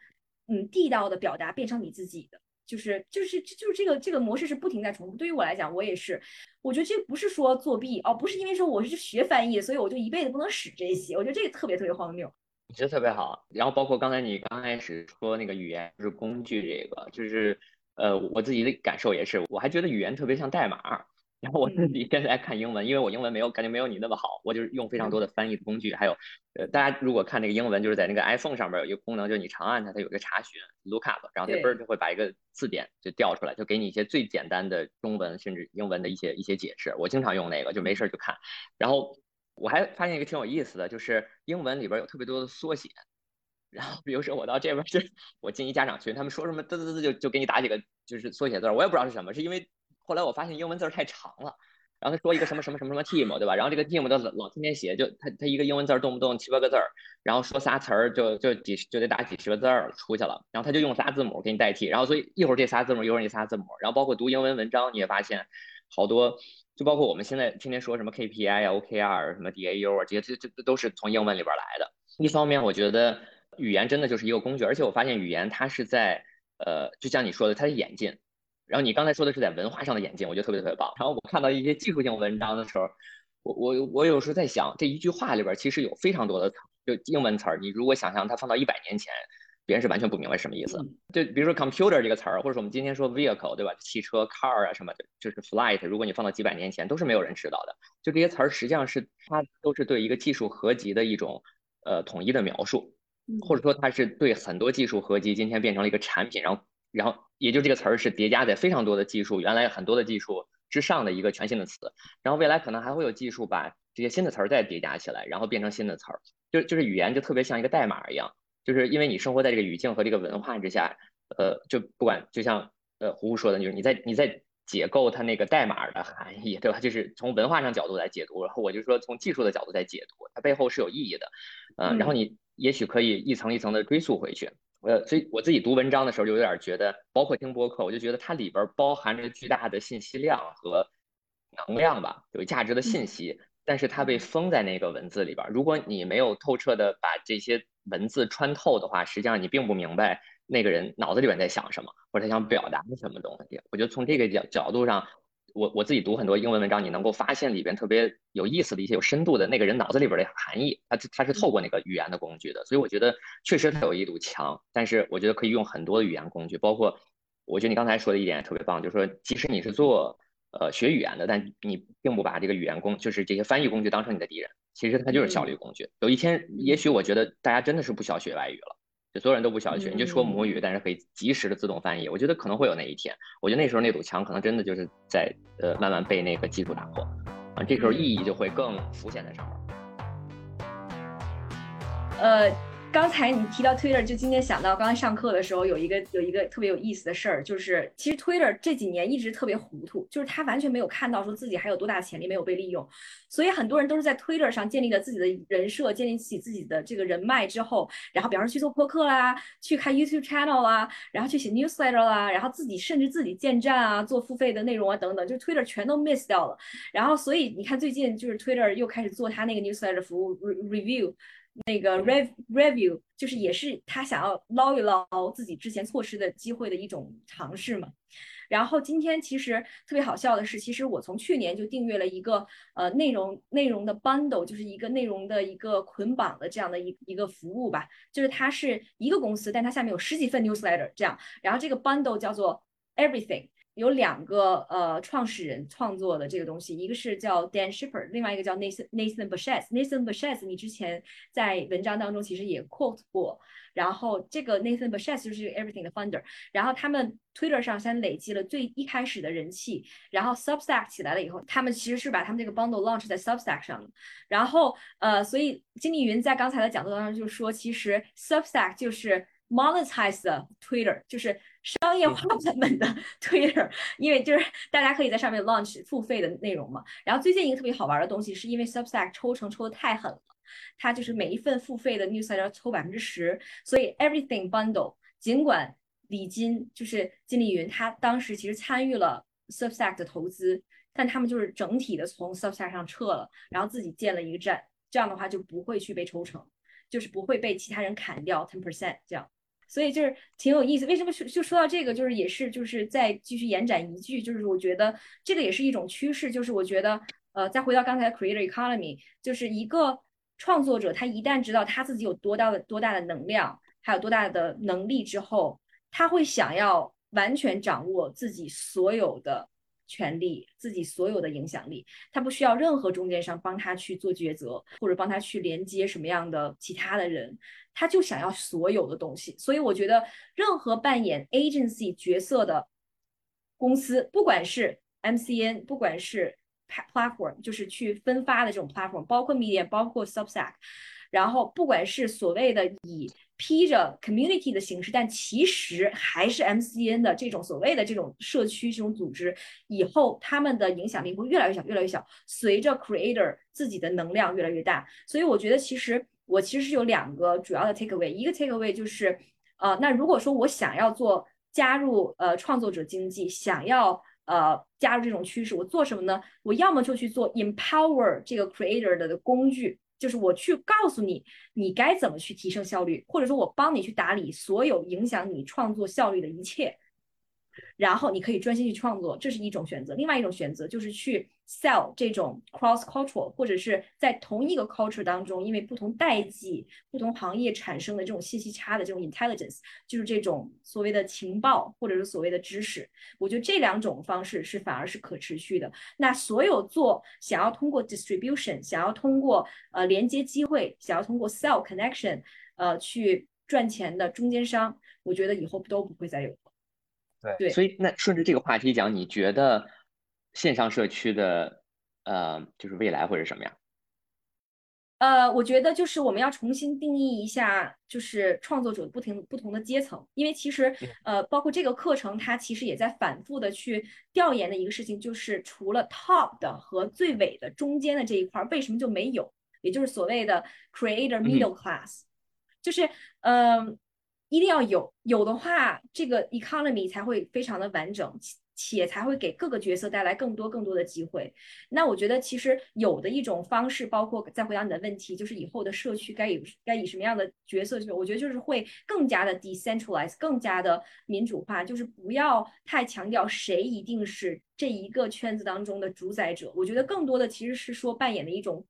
嗯地道的表达变成你自己的，就是就是就是这个这个模式是不停在重复。对于我来讲，我也是，我觉得这不是说作弊哦，不是因为说我是学翻译，所以我就一辈子不能使这些，我觉得这个特别特别荒谬。你觉得特别好。然后包括刚才你刚开始说那个语言就是工具，这个就是呃我自己的感受也是，我还觉得语言特别像代码。然后我自己现在在看英文，因为我英文没有感觉没有你那么好，我就是用非常多的翻译的工具。还有，呃，大家如果看那个英文，就是在那个 iPhone 上面有一个功能，就是你长按它，它有一个查询 look up，然后它嘣儿就会把一个字典就调出来，就给你一些最简单的中文甚至英文的一些一些解释。我经常用那个，就没事就看。然后我还发现一个挺有意思的，就是英文里边有特别多的缩写。然后比如说我到这边去，我进一家长群，他们说什么嘚嘚嘚就就给你打几个就是缩写字儿，我也不知道是什么，是因为。后来我发现英文字太长了，然后他说一个什么什么什么什么 team，对吧？然后这个 team 都老老天天写，就他他一个英文字动不动七八个字儿，然后说仨词儿就就几就得打几十个字儿出去了，然后他就用仨字母给你代替，然后所以一会儿这仨字母，一会儿那仨字母，然后包括读英文文章你也发现好多，就包括我们现在天天说什么 KPI 啊、OKR 什么 DAU 啊这些，这这都是从英文里边来的。一方面我觉得语言真的就是一个工具，而且我发现语言它是在呃，就像你说的，它的演进。然后你刚才说的是在文化上的演进，我觉得特别特别棒。然后我看到一些技术性文章的时候，我我我有时候在想，这一句话里边其实有非常多的就英文词儿。你如果想象它放到一百年前，别人是完全不明白什么意思。就比如说 computer 这个词儿，或者说我们今天说 vehicle，对吧？汽车 car 啊什么的，就是 flight。如果你放到几百年前，都是没有人知道的。就这些词儿实际上是它都是对一个技术合集的一种呃统一的描述，或者说它是对很多技术合集今天变成了一个产品，然后。然后，也就这个词儿是叠加在非常多的技术，原来很多的技术之上的一个全新的词。然后未来可能还会有技术把这些新的词儿再叠加起来，然后变成新的词儿。就就是语言就特别像一个代码一样，就是因为你生活在这个语境和这个文化之下，呃，就不管就像呃胡胡说的，就是你在你在解构它那个代码的含义，对吧？就是从文化上角度来解读，然后我就说从技术的角度在解读，它背后是有意义的，嗯，然后你也许可以一层一层的追溯回去。呃，所以我自己读文章的时候就有点觉得，包括听播客，我就觉得它里边包含着巨大的信息量和能量吧，有价值的信息，但是它被封在那个文字里边。如果你没有透彻的把这些文字穿透的话，实际上你并不明白那个人脑子里边在想什么，或者他想表达什么东西。我觉得从这个角角度上。我我自己读很多英文文章，你能够发现里边特别有意思的一些有深度的那个人脑子里边的含义，他他是透过那个语言的工具的，所以我觉得确实它有一堵墙，但是我觉得可以用很多的语言工具，包括我觉得你刚才说的一点也特别棒，就是说即使你是做呃学语言的，但你并不把这个语言工就是这些翻译工具当成你的敌人，其实它就是效率工具。有一天，也许我觉得大家真的是不需要学外语了。就所有人都不需要学，你就说母语，但是可以及时的自动翻译。我觉得可能会有那一天。我觉得那时候那堵墙可能真的就是在呃慢慢被那个技术打破，啊，这时候意义就会更浮现在上面。呃。刚才你提到 Twitter，就今天想到刚才上课的时候有一个有一个特别有意思的事儿，就是其实 Twitter 这几年一直特别糊涂，就是他完全没有看到说自己还有多大潜力没有被利用，所以很多人都是在 Twitter 上建立了自己的人设，建立起自己的这个人脉之后，然后比方说去做播客啦，去开 YouTube channel 啦，然后去写 newsletter 啦，然后自己甚至自己建站啊，做付费的内容啊等等，就 Twitter 全都 miss 掉了。然后所以你看最近就是 Twitter 又开始做他那个 newsletter 服务 review。那个 rev review 就是也是他想要捞一捞自己之前错失的机会的一种尝试嘛。然后今天其实特别好笑的是，其实我从去年就订阅了一个呃内容内容的 bundle，就是一个内容的一个捆绑的这样的一一个服务吧。就是它是一个公司，但它下面有十几份 newsletter 这样。然后这个 bundle 叫做 everything。有两个呃创始人创作的这个东西，一个是叫 Dan Shipper，另外一个叫 Nathan Nathan Bashes。Nathan Bashes，你之前在文章当中其实也 quote 过。然后这个 Nathan Bashes 就是 Everything 的 founder。然后他们 Twitter 上先累积了最一开始的人气，然后 Substack 起来了以后，他们其实是把他们这个 bundle launch 在 Substack 上。然后呃，所以金立云在刚才的讲座当中就说，其实 Substack 就是 monetize 的 Twitter，就是。商业化版本的 Twitter，因为就是大家可以在上面 launch 付费的内容嘛。然后最近一个特别好玩的东西，是因为 Substack 抽成抽的太狠了，它就是每一份付费的 newsletter 抽百分之十，所以 Everything Bundle 尽管李金就是金立云，他当时其实参与了 Substack 的投资，但他们就是整体的从 Substack 上撤了，然后自己建了一个站，这样的话就不会去被抽成，就是不会被其他人砍掉 ten percent 这样。所以就是挺有意思，为什么就就说到这个，就是也是就是再继续延展一句，就是我觉得这个也是一种趋势，就是我觉得呃，再回到刚才 creator economy，就是一个创作者他一旦知道他自己有多大的多大的能量，还有多大的能力之后，他会想要完全掌握自己所有的权利，自己所有的影响力。他不需要任何中间商帮他去做抉择，或者帮他去连接什么样的其他的人，他就想要所有的东西。所以我觉得，任何扮演 agency 角色的公司，不管是 MCN，不管是 platform 就是去分发的这种 platform，包括 media，包括 Substack，然后不管是所谓的以披着 community 的形式，但其实还是 MCN 的这种所谓的这种社区这种组织，以后他们的影响力会越来越小，越来越小。随着 creator 自己的能量越来越大，所以我觉得其实我其实是有两个主要的 take away，一个 take away 就是，呃，那如果说我想要做加入呃创作者经济，想要呃，加入这种趋势，我做什么呢？我要么就去做 empower 这个 creator 的工具，就是我去告诉你，你该怎么去提升效率，或者说我帮你去打理所有影响你创作效率的一切。然后你可以专心去创作，这是一种选择。另外一种选择就是去 sell 这种 cross cultural，或者是在同一个 culture 当中，因为不同代际、不同行业产生的这种信息差的这种 intelligence，就是这种所谓的情报或者是所谓的知识。我觉得这两种方式是反而是可持续的。那所有做想要通过 distribution，想要通过呃连接机会，想要通过 sell connection，呃去赚钱的中间商，我觉得以后都不会再有。对，所以那顺着这个话题讲，你觉得线上社区的呃，就是未来会是什么样？呃，我觉得就是我们要重新定义一下，就是创作者不停不同的阶层，因为其实呃，包括这个课程，它其实也在反复的去调研的一个事情，就是除了 top 的和最尾的中间的这一块，为什么就没有？也就是所谓的 creator middle class，就是嗯。一定要有，有的话，这个 economy 才会非常的完整，且才会给各个角色带来更多更多的机会。那我觉得，其实有的一种方式，包括再回答你的问题，就是以后的社区该以该以什么样的角色去？我觉得就是会更加的 decentralize，更加的民主化，就是不要太强调谁一定是这一个圈子当中的主宰者。我觉得更多的其实是说扮演的一种。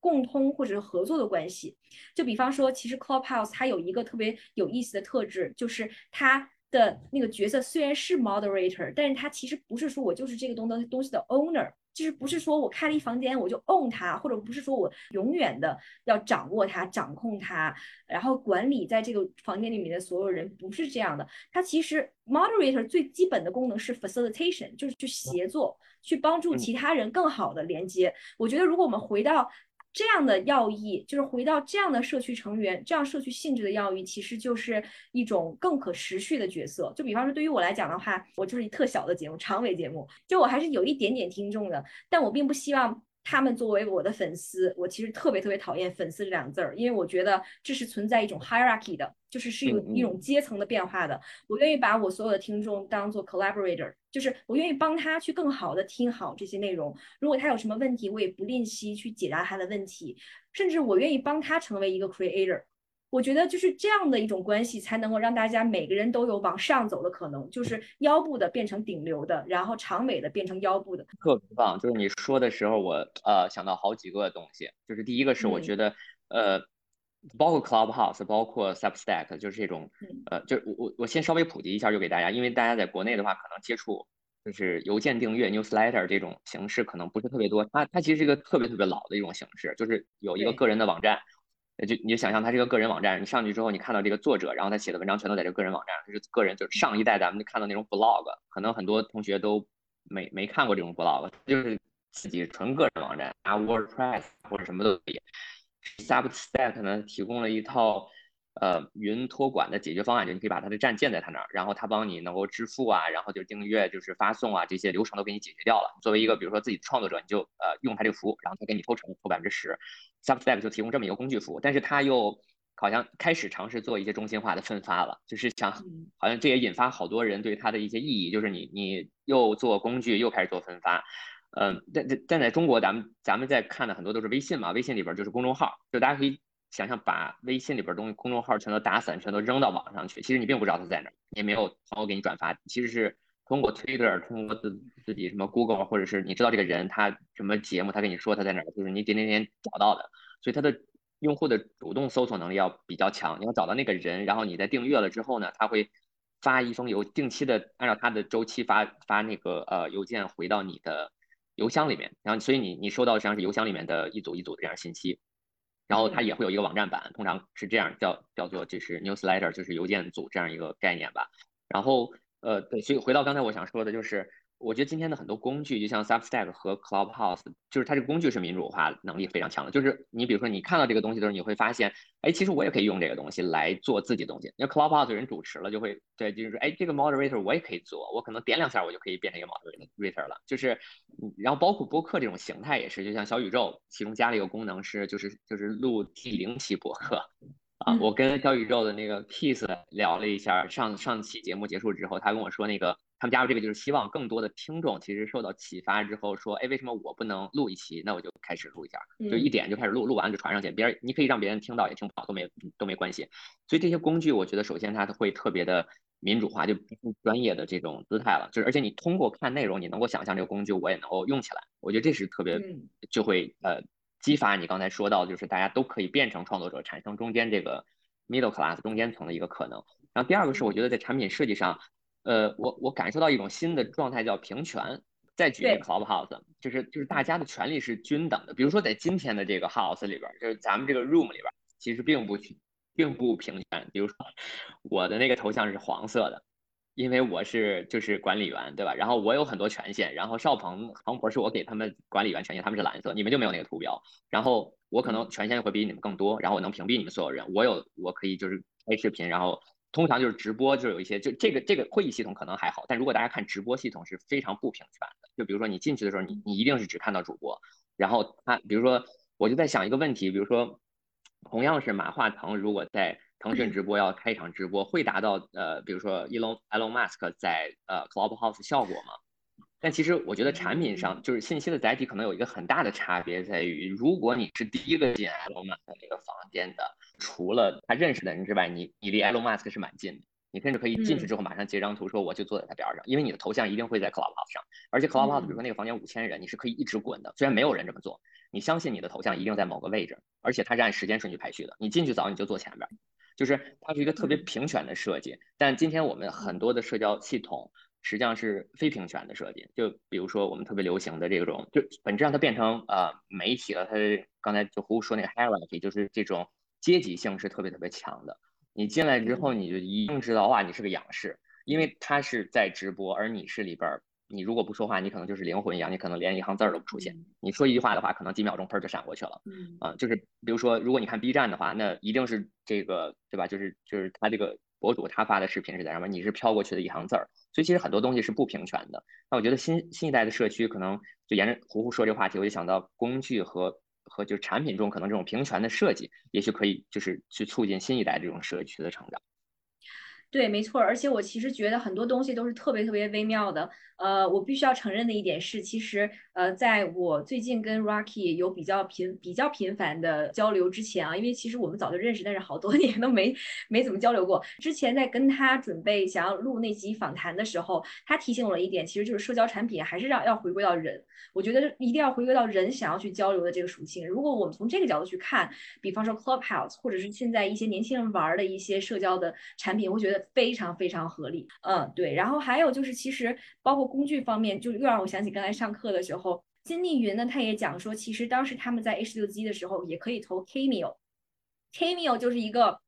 共通或者是合作的关系，就比方说，其实 Clubhouse 它有一个特别有意思的特质，就是它的那个角色虽然是 moderator，但是他其实不是说我就是这个东东东西的 owner，就是不是说我开了一房间我就 own 它，或者不是说我永远的要掌握它、掌控它，然后管理在这个房间里面的所有人，不是这样的。它其实 moderator 最基本的功能是 facilitation，就是去协作，去帮助其他人更好的连接。我觉得如果我们回到这样的要义，就是回到这样的社区成员，这样社区性质的要义，其实就是一种更可持续的角色。就比方说，对于我来讲的话，我就是一特小的节目，长尾节目，就我还是有一点点听众的，但我并不希望。他们作为我的粉丝，我其实特别特别讨厌“粉丝”这两个字儿，因为我觉得这是存在一种 hierarchy 的，就是是有一种阶层的变化的。我愿意把我所有的听众当做 collaborator，就是我愿意帮他去更好的听好这些内容。如果他有什么问题，我也不吝惜去解答他的问题，甚至我愿意帮他成为一个 creator。我觉得就是这样的一种关系，才能够让大家每个人都有往上走的可能，就是腰部的变成顶流的，然后长尾的变成腰部的。特别棒，就是你说的时候，我呃想到好几个东西，就是第一个是我觉得呃，包括 Clubhouse，包括 Substack，就是这种呃，就我我我先稍微普及一下，就给大家，因为大家在国内的话，可能接触就是邮件订阅 newsletter 这种形式可能不是特别多，它它其实是一个特别特别老的一种形式，就是有一个个人的网站。就你就想象他是个个人网站，你上去之后，你看到这个作者，然后他写的文章全都在这个个人网站，就是个人，就是上一代咱们看到那种 blog，可能很多同学都没没看过这种 blog，就是自己纯个人网站，啊 WordPress 或者什么都可以。Substack 呢提供了一套呃云托管的解决方案，就你可以把它的站建在它那儿，然后它帮你能够支付啊，然后就订阅，就是发送啊这些流程都给你解决掉了。作为一个比如说自己的创作者，你就呃用它这个服务，然后他给你抽成，抽百分之十。Substack 就提供这么一个工具服务，但是他又好像开始尝试做一些中心化的分发了，就是想，好像这也引发好多人对他的一些异议，就是你你又做工具又开始做分发，嗯，但但但在中国，咱们咱们在看的很多都是微信嘛，微信里边就是公众号，就大家可以想象把微信里边东西公众号全都打散，全都扔到网上去，其实你并不知道它在哪，也没有朋友给你转发，其实是。通过 Twitter，通过自自己什么 Google，或者是你知道这个人他什么节目，他跟你说他在哪，就是你点点点找到的。所以他的用户的主动搜索能力要比较强，你要找到那个人，然后你在订阅了之后呢，他会发一封邮，定期的按照他的周期发发那个呃邮件回到你的邮箱里面，然后所以你你收到实际上是邮箱里面的一组一组的这样信息，然后它也会有一个网站版，通常是这样叫叫做就是 newsletter，就是邮件组这样一个概念吧。然后呃对，所以回到刚才我想说的就是。我觉得今天的很多工具，就像 Substack 和 Clubhouse，就是它这个工具是民主化能力非常强的。就是你比如说你看到这个东西的时候，你会发现，哎，其实我也可以用这个东西来做自己的东西。因为 Clubhouse 人主持了，就会对，就是说，哎，这个 Moderator 我也可以做，我可能点两下我就可以变成一个 Moderator 了。就是，然后包括播客这种形态也是，就像小宇宙，其中加了一个功能是，就是就是录第零期播客。啊，我跟小宇宙的那个 Kiss 聊了一下，上上期节目结束之后，他跟我说那个。他们加入这个就是希望更多的听众其实受到启发之后说，哎，为什么我不能录一期？那我就开始录一下，就一点就开始录，录完了就传上去。别人你可以让别人听到也听不到都没都没关系。所以这些工具，我觉得首先它会特别的民主化，就不专业的这种姿态了。就是而且你通过看内容，你能够想象这个工具我也能够用起来。我觉得这是特别就会呃激发你刚才说到，就是大家都可以变成创作者，产生中间这个 middle class 中间层的一个可能。然后第二个是我觉得在产品设计上。呃，我我感受到一种新的状态，叫平权。再举一个 Clubhouse，就是就是大家的权利是均等的。比如说在今天的这个 House 里边，就是咱们这个 Room 里边，其实并不并不平权。比如说我的那个头像是黄色的，因为我是就是管理员，对吧？然后我有很多权限。然后邵鹏庞博是我给他们管理员权限，他们是蓝色，你们就没有那个图标。然后我可能权限会比你们更多，然后我能屏蔽你们所有人。我有我可以就是开视频，然后。通常就是直播，就有一些，就这个这个会议系统可能还好，但如果大家看直播系统是非常不平凡的。就比如说你进去的时候，你你一定是只看到主播，然后他，比如说我就在想一个问题，比如说同样是马化腾，如果在腾讯直播要开一场直播，会达到呃，比如说 Elon Elon Musk 在呃 Clubhouse 效果吗？但其实我觉得产品上就是信息的载体可能有一个很大的差别在于，如果你是第一个进 Elon Musk 那个房间的。除了他认识的人之外，你你离 Elon Musk 是蛮近的，你甚至可以进去之后马上截张图说我就坐在他边上，因为你的头像一定会在 Clubhouse 上，而且 Clubhouse 比如说那个房间五千人，你是可以一直滚的，虽然没有人这么做，你相信你的头像一定在某个位置，而且它是按时间顺序排序的，你进去早你就坐前边，就是它是一个特别平权的设计。但今天我们很多的社交系统实际上是非平权的设计，就比如说我们特别流行的这种，就本质上它变成呃媒体了，它刚才就胡胡说那个 hierarchy 就是这种。阶级性是特别特别强的，你进来之后你就一定知道哇，你是个仰视，因为他是在直播，而你是里边，你如果不说话，你可能就是灵魂一样，你可能连一行字儿都不出现。你说一句话的话，可能几秒钟喷就闪过去了。啊，就是比如说，如果你看 B 站的话，那一定是这个对吧？就是就是他这个博主他发的视频是在上面，你是飘过去的一行字儿，所以其实很多东西是不平权的。那我觉得新新一代的社区可能就沿着胡胡说这个话题，我就想到工具和。和就是产品中可能这种平权的设计，也许可以就是去促进新一代这种社区的成长。对，没错，而且我其实觉得很多东西都是特别特别微妙的。呃，我必须要承认的一点是，其实呃，在我最近跟 Rocky 有比较频比较频繁的交流之前啊，因为其实我们早就认识，但是好多 年都没没怎么交流过。之前在跟他准备想要录那集访谈的时候，他提醒我了一点，其实就是社交产品还是要要回归到人。我觉得一定要回归到人想要去交流的这个属性。如果我们从这个角度去看，比方说 Clubhouse，或者是现在一些年轻人玩的一些社交的产品，我觉得。非常非常合理，嗯，对，然后还有就是，其实包括工具方面，就又让我想起刚才上课的时候，金立云呢，他也讲说，其实当时他们在 H 六 G 的时候，也可以投 Cameo，Cameo 就是一个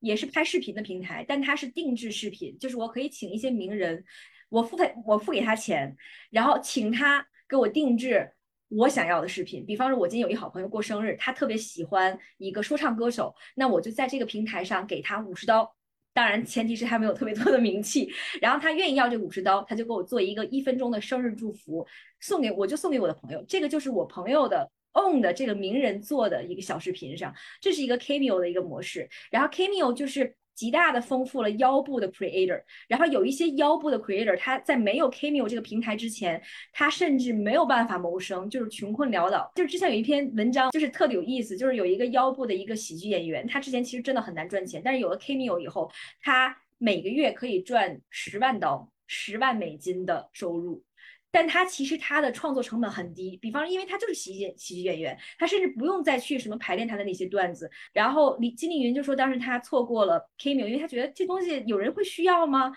也是拍视频的平台，但它是定制视频，就是我可以请一些名人，我付他，我付给他钱，然后请他给我定制我想要的视频。比方说，我今天有一好朋友过生日，他特别喜欢一个说唱歌手，那我就在这个平台上给他五十刀。当然，前提是他没有特别多的名气，然后他愿意要这五十刀，他就给我做一个一分钟的生日祝福，送给我就送给我的朋友。这个就是我朋友的 own 的这个名人做的一个小视频上，这是一个 Cameo 的一个模式。然后 Cameo 就是。极大的丰富了腰部的 creator，然后有一些腰部的 creator，他在没有 Cameo 这个平台之前，他甚至没有办法谋生，就是穷困潦倒。就是之前有一篇文章，就是特别有意思，就是有一个腰部的一个喜剧演员，他之前其实真的很难赚钱，但是有了 Cameo 以后，他每个月可以赚十万刀，十万美金的收入。但他其实他的创作成本很低，比方因为他就是喜剧喜剧演员，他甚至不用再去什么排练他的那些段子。然后李金立云就说，当时他错过了 Kimi，因为他觉得这东西有人会需要吗？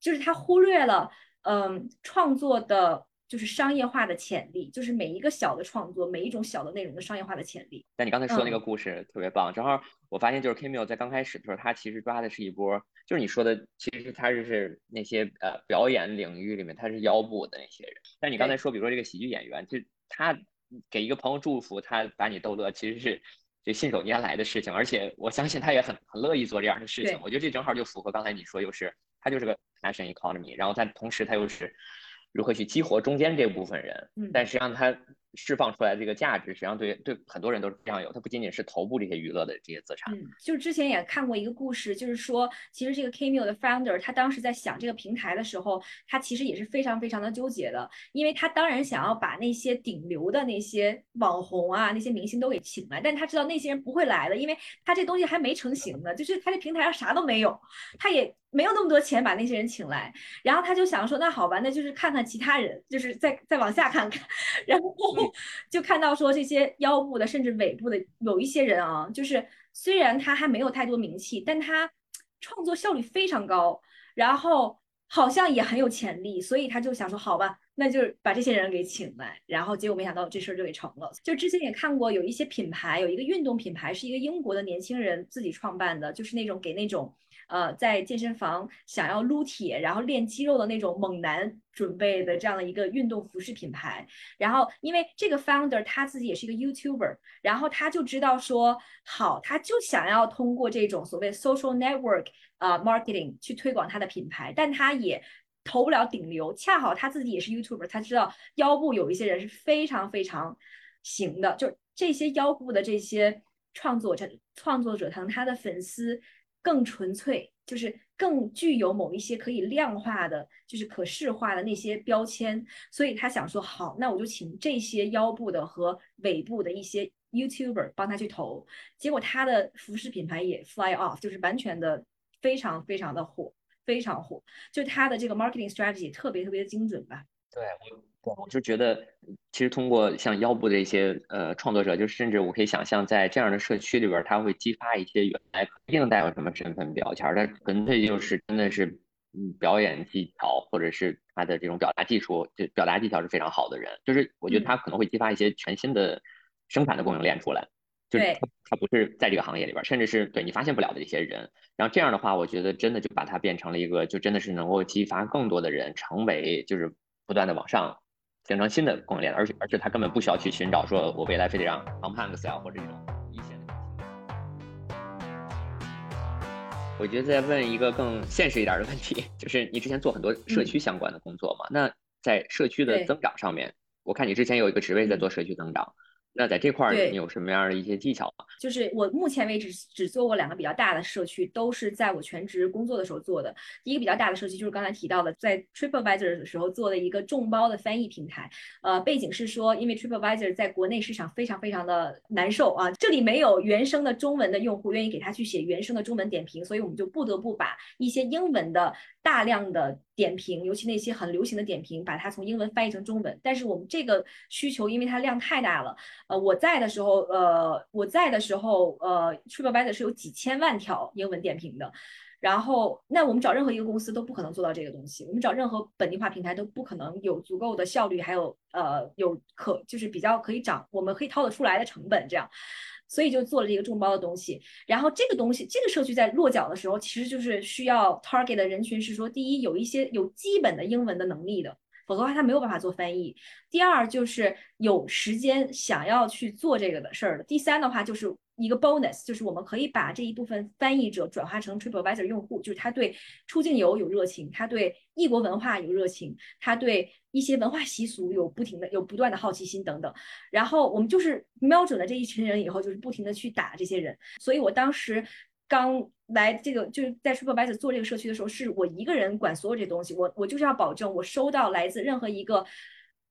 就是他忽略了，嗯，创作的。就是商业化的潜力，就是每一个小的创作，每一种小的内容的商业化的潜力。但你刚才说那个故事特别棒，正好我发现就是 Kimio 在刚开始的时候，他其实抓的是一波，就是你说的，其实他就是那些呃表演领域里面他是腰部的那些人。但你刚才说，比如说这个喜剧演员，就他给一个朋友祝福，他把你逗乐，其实是就信手拈来的事情，而且我相信他也很很乐意做这样的事情。我觉得这正好就符合刚才你说，又是他就是个 passion economy，然后他同时他又是。如何去激活中间这部分人？嗯，但实际上它释放出来的这个价值，实际上对对很多人都是非常有。它不仅仅是头部这些娱乐的这些资产。嗯，就是之前也看过一个故事，就是说，其实这个 Cameo 的 founder 他当时在想这个平台的时候，他其实也是非常非常的纠结的，因为他当然想要把那些顶流的那些网红啊、那些明星都给请来，但他知道那些人不会来的，因为他这东西还没成型呢，就是他这平台上啥都没有，他也。没有那么多钱把那些人请来，然后他就想说，那好吧，那就是看看其他人，就是再再往下看看，然后 就看到说这些腰部的甚至尾部的有一些人啊，就是虽然他还没有太多名气，但他创作效率非常高，然后好像也很有潜力，所以他就想说，好吧，那就把这些人给请来，然后结果没想到这事儿就给成了。就之前也看过有一些品牌，有一个运动品牌是一个英国的年轻人自己创办的，就是那种给那种。呃，在健身房想要撸铁，然后练肌肉的那种猛男准备的这样的一个运动服饰品牌。然后，因为这个 founder 他自己也是一个 YouTuber，然后他就知道说，好，他就想要通过这种所谓 social network 啊 marketing 去推广他的品牌，但他也投不了顶流。恰好他自己也是 YouTuber，他知道腰部有一些人是非常非常行的，就这些腰部的这些创作者，创作者，可能他的粉丝。更纯粹，就是更具有某一些可以量化的，就是可视化的那些标签。所以他想说，好，那我就请这些腰部的和尾部的一些 YouTuber 帮他去投。结果他的服饰品牌也 fly off，就是完全的非常非常的火，非常火。就他的这个 marketing strategy 特别特别的精准吧。对，我我就觉得，其实通过像腰部的一些呃创作者，就甚至我可以想象，在这样的社区里边，他会激发一些原来不一定带有什么身份标签，但纯粹就是真的是嗯表演技巧或者是他的这种表达技术，就表达技巧是非常好的人。就是我觉得他可能会激发一些全新的生产的供应链出来，就是他不是在这个行业里边，甚至是对你发现不了的一些人。然后这样的话，我觉得真的就把它变成了一个，就真的是能够激发更多的人成为就是。不断的往上形成新的供应链，而且而且他根本不需要去寻找，说我未来非得让 Tom Hanks 啊或者这种一线的。我觉得再问一个更现实一点的问题，就是你之前做很多社区相关的工作嘛？那在社区的增长上面，我看你之前有一个职位在做社区增长。那在这块儿你有什么样的一些技巧吗？就是我目前为止只做过两个比较大的社区，都是在我全职工作的时候做的。第一个比较大的社区就是刚才提到的，在 TripAdvisor 的时候做的一个众包的翻译平台。呃，背景是说，因为 TripAdvisor 在国内市场非常非常的难受啊，这里没有原生的中文的用户愿意给他去写原生的中文点评，所以我们就不得不把一些英文的大量的点评，尤其那些很流行的点评，把它从英文翻译成中文。但是我们这个需求，因为它量太大了。呃，我在的时候，呃，我在的时候，呃，TripAdvisor 是有几千万条英文点评的，然后那我们找任何一个公司都不可能做到这个东西，我们找任何本地化平台都不可能有足够的效率，还有呃有可就是比较可以涨，我们可以掏得出来的成本这样，所以就做了这个众包的东西。然后这个东西，这个社区在落脚的时候，其实就是需要 target 的人群是说，第一有一些有基本的英文的能力的。否则的话，他没有办法做翻译。第二就是有时间想要去做这个的事儿的。第三的话就是一个 bonus，就是我们可以把这一部分翻译者转化成 TripAdvisor 用户，就是他对出境游有热情，他对异国文化有热情，他对一些文化习俗有不停的有不断的好奇心等等。然后我们就是瞄准了这一群人以后，就是不停的去打这些人。所以我当时。刚来这个就是在 TripAdvisor 做这个社区的时候，是我一个人管所有这东西。我我就是要保证，我收到来自任何一个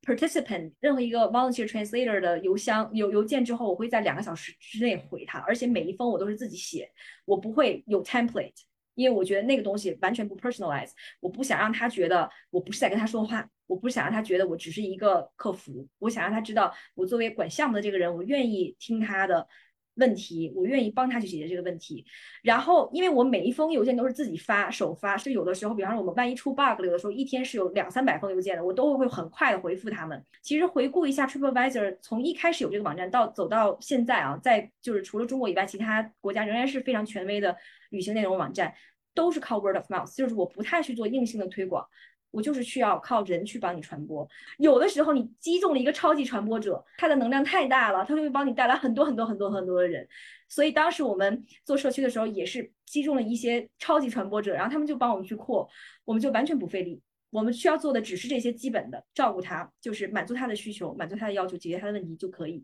participant、任何一个 volunteer translator 的邮箱邮邮件之后，我会在两个小时之内回他，而且每一封我都是自己写，我不会有 template。因为我觉得那个东西完全不 personalize，我不想让他觉得我不是在跟他说话，我不想让他觉得我只是一个客服，我想让他知道我作为管项目的这个人，我愿意听他的。问题，我愿意帮他去解决这个问题。然后，因为我每一封邮件都是自己发首发，所以有的时候，比方说我们万一出 bug 了，有的时候一天是有两三百封邮件的，我都会很快的回复他们。其实回顾一下 TripAdvisor 从一开始有这个网站到走到现在啊，在就是除了中国以外，其他国家仍然是非常权威的旅行内容网站，都是靠 word of mouth，就是我不太去做硬性的推广。我就是需要靠人去帮你传播，有的时候你击中了一个超级传播者，他的能量太大了，他就会帮你带来很多很多很多很多的人。所以当时我们做社区的时候，也是击中了一些超级传播者，然后他们就帮我们去扩，我们就完全不费力。我们需要做的只是这些基本的，照顾他，就是满足他的需求，满足他的要求，解决他的问题就可以。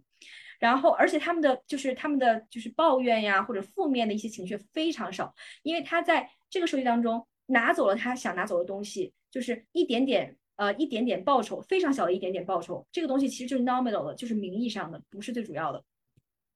然后，而且他们的就是他们的就是抱怨呀，或者负面的一些情绪非常少，因为他在这个社区当中拿走了他想拿走的东西。就是一点点，呃，一点点报酬，非常小的一点点报酬，这个东西其实就是 nominal 的，就是名义上的，不是最主要的。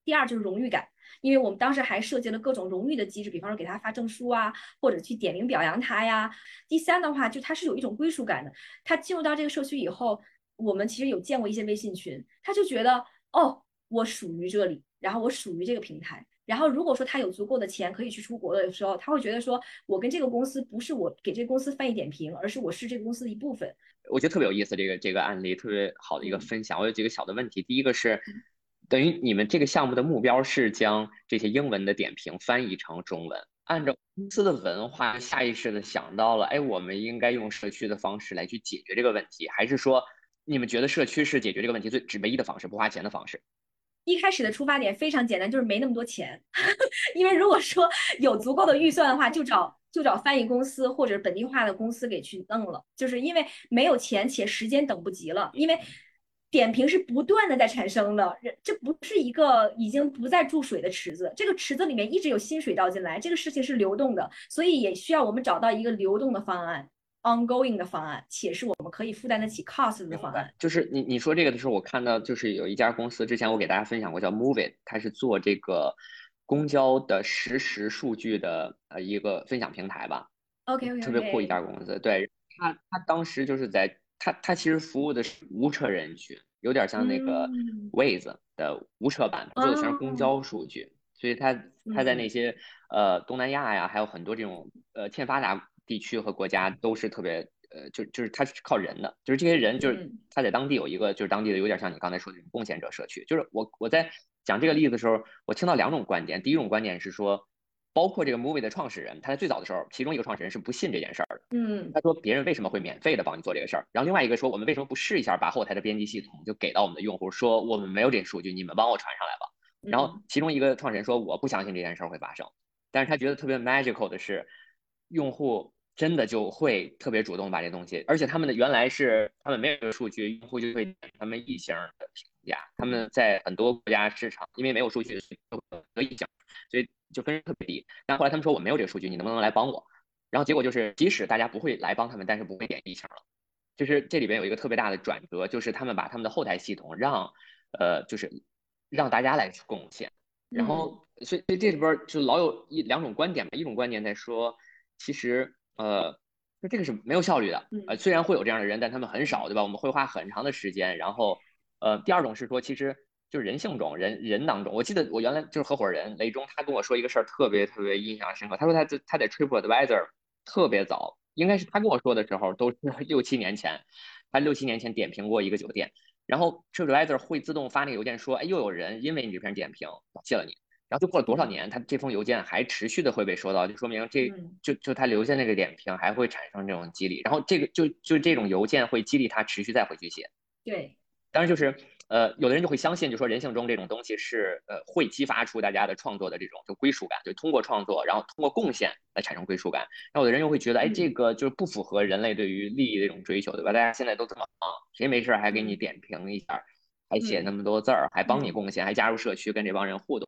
第二就是荣誉感，因为我们当时还设计了各种荣誉的机制，比方说给他发证书啊，或者去点名表扬他呀。第三的话，就他是有一种归属感的。他进入到这个社区以后，我们其实有见过一些微信群，他就觉得，哦，我属于这里，然后我属于这个平台。然后，如果说他有足够的钱可以去出国的时候，他会觉得说，我跟这个公司不是我给这个公司翻译点评，而是我是这个公司的一部分。我觉得特别有意思，这个这个案例特别好的一个分享。我有几个小的问题，第一个是，等于你们这个项目的目标是将这些英文的点评翻译成中文，按照公司的文化，下意识的想到了，哎，我们应该用社区的方式来去解决这个问题，还是说你们觉得社区是解决这个问题最只唯一的方式，不花钱的方式？一开始的出发点非常简单，就是没那么多钱。因为如果说有足够的预算的话，就找就找翻译公司或者本地化的公司给去弄了。就是因为没有钱且时间等不及了。因为点评是不断的在产生的，这不是一个已经不再注水的池子，这个池子里面一直有新水倒进来，这个事情是流动的，所以也需要我们找到一个流动的方案。Ongoing 的方案，且是我们可以负担得起 cost 的方案。就是你你说这个的时候，我看到就是有一家公司，之前我给大家分享过，叫 Moveit，它是做这个公交的实时数据的呃一个分享平台吧。OK，OK，特别酷一家公司。对，他他当时就是在他他其实服务的是无车人群，有点像那个 Waze 的无车版，做的全是公交数据，所以他他在那些呃东南亚呀，还有很多这种呃欠发达。地区和国家都是特别，呃，就就是它是靠人的，就是这些人就是他在当地有一个就是当地的有点像你刚才说的贡献者社区。就是我我在讲这个例子的时候，我听到两种观点。第一种观点是说，包括这个 movie 的创始人，他在最早的时候，其中一个创始人是不信这件事儿的。嗯，他说别人为什么会免费的帮你做这个事儿？然后另外一个说，我们为什么不试一下把后台的编辑系统就给到我们的用户，说我们没有这些数据，你们帮我传上来吧。然后其中一个创始人说，我不相信这件事儿会发生，但是他觉得特别 magical 的是用户。真的就会特别主动把这东西，而且他们的原来是他们没有这个数据，用户就会点他们异性的评价。他们在很多国家市场，因为没有数据，所以异性，所以就分特别低。但后来他们说我没有这个数据，你能不能来帮我？然后结果就是，即使大家不会来帮他们，但是不会点异性了。就是这里边有一个特别大的转折，就是他们把他们的后台系统让，呃，就是让大家来贡献。然后，所以所以这里边就老有一两种观点吧，一种观点在说，其实。呃，那这个是没有效率的。呃，虽然会有这样的人，但他们很少，对吧？我们会花很长的时间。然后，呃，第二种是说，其实就是人性中人人当中，我记得我原来就是合伙人雷中，他跟我说一个事儿，特别特别印象深刻。他说他在他在 TripAdvisor 特别早，应该是他跟我说的时候都是 六七年前，他六七年前点评过一个酒店，然后 TripAdvisor 会自动发那个邮件说，哎，又有人因为你这篇点评放弃了你。然后就过了多少年，他这封邮件还持续的会被收到，就说明这就就他留下那个点评还会产生这种激励，然后这个就就这种邮件会激励他持续再回去写。对，当然就是呃，有的人就会相信，就说人性中这种东西是呃会激发出大家的创作的这种就归属感，就通过创作，然后通过贡献来产生归属感。然后有的人又会觉得，哎，这个就是不符合人类对于利益的一种追求，对吧？大家现在都这么忙，谁没事还给你点评一下，还写那么多字儿，还帮你贡献，还加入社区跟这帮人互动。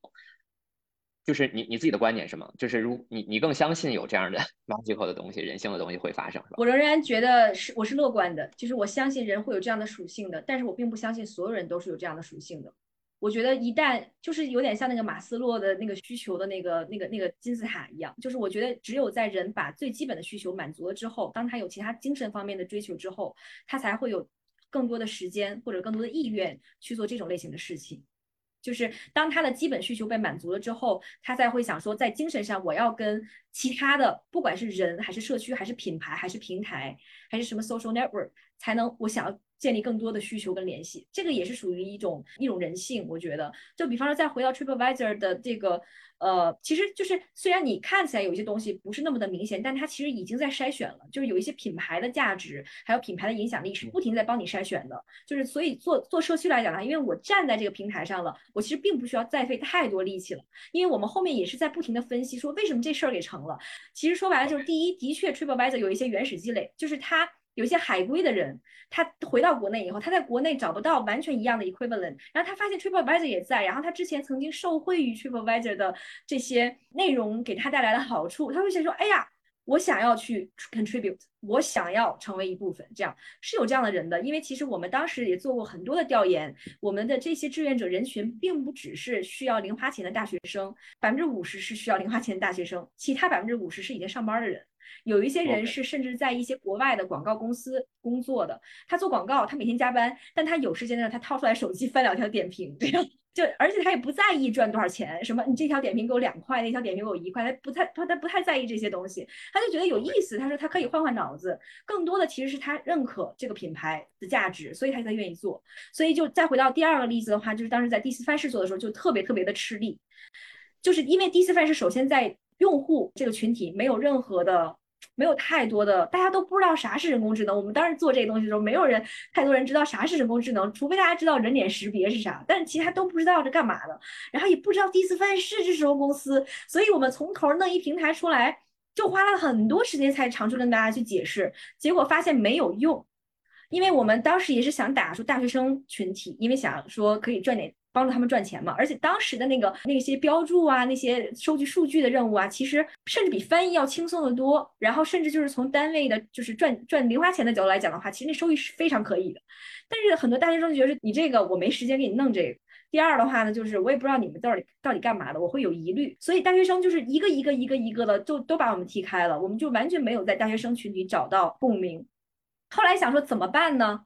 就是你你自己的观点是吗？就是如你你更相信有这样的逻辑口的东西，人性的东西会发生是吧？我仍然觉得是我是乐观的，就是我相信人会有这样的属性的，但是我并不相信所有人都是有这样的属性的。我觉得一旦就是有点像那个马斯洛的那个需求的那个那个那个金字塔一样，就是我觉得只有在人把最基本的需求满足了之后，当他有其他精神方面的追求之后，他才会有更多的时间或者更多的意愿去做这种类型的事情。就是当他的基本需求被满足了之后，他才会想说，在精神上我要跟其他的，不管是人还是社区还是品牌还是平台还是什么 social network，才能我想要。建立更多的需求跟联系，这个也是属于一种一种人性，我觉得。就比方说，再回到 TripAdvisor 的这个，呃，其实就是虽然你看起来有一些东西不是那么的明显，但它其实已经在筛选了。就是有一些品牌的价值，还有品牌的影响力是不停在帮你筛选的。就是所以做做社区来讲呢，因为我站在这个平台上了，我其实并不需要再费太多力气了。因为我们后面也是在不停的分析，说为什么这事儿给成了。其实说白了就是，第一，的确 TripAdvisor 有一些原始积累，就是它。有些海归的人，他回到国内以后，他在国内找不到完全一样的 equivalent，然后他发现 TripAdvisor 也在，然后他之前曾经受惠于 TripAdvisor 的这些内容给他带来的好处，他会想说，哎呀，我想要去 contribute，我想要成为一部分，这样是有这样的人的，因为其实我们当时也做过很多的调研，我们的这些志愿者人群并不只是需要零花钱的大学生，百分之五十是需要零花钱的大学生，其他百分之五十是已经上班的人。有一些人是甚至在一些国外的广告公司工作的，他做广告，他每天加班，但他有时间呢，他掏出来手机翻两条点评，这样就而且他也不在意赚多少钱，什么你这条点评给我两块，那条点评给我一块，他不太他他不太在意这些东西，他就觉得有意思，他说他可以换换脑子，更多的其实是他认可这个品牌的价值，所以他才愿意做。所以就再回到第二个例子的话，就是当时在第四范式做的时候就特别特别的吃力，就是因为第四范式首先在用户这个群体没有任何的。没有太多的，大家都不知道啥是人工智能。我们当时做这个东西的时候，没有人太多人知道啥是人工智能，除非大家知道人脸识别是啥，但是其他都不知道是干嘛的。然后也不知道第一次发现是这什么公司，所以我们从头弄一平台出来，就花了很多时间才尝试跟大家去解释，结果发现没有用，因为我们当时也是想打出大学生群体，因为想说可以赚点。帮助他们赚钱嘛，而且当时的那个那些标注啊，那些收集数据的任务啊，其实甚至比翻译要轻松的多。然后甚至就是从单位的，就是赚赚零花钱的角度来讲的话，其实那收益是非常可以的。但是很多大学生就觉得你这个我没时间给你弄这个。第二的话呢，就是我也不知道你们到底到底干嘛的，我会有疑虑。所以大学生就是一个一个一个一个的就都把我们踢开了，我们就完全没有在大学生群体找到共鸣。后来想说怎么办呢？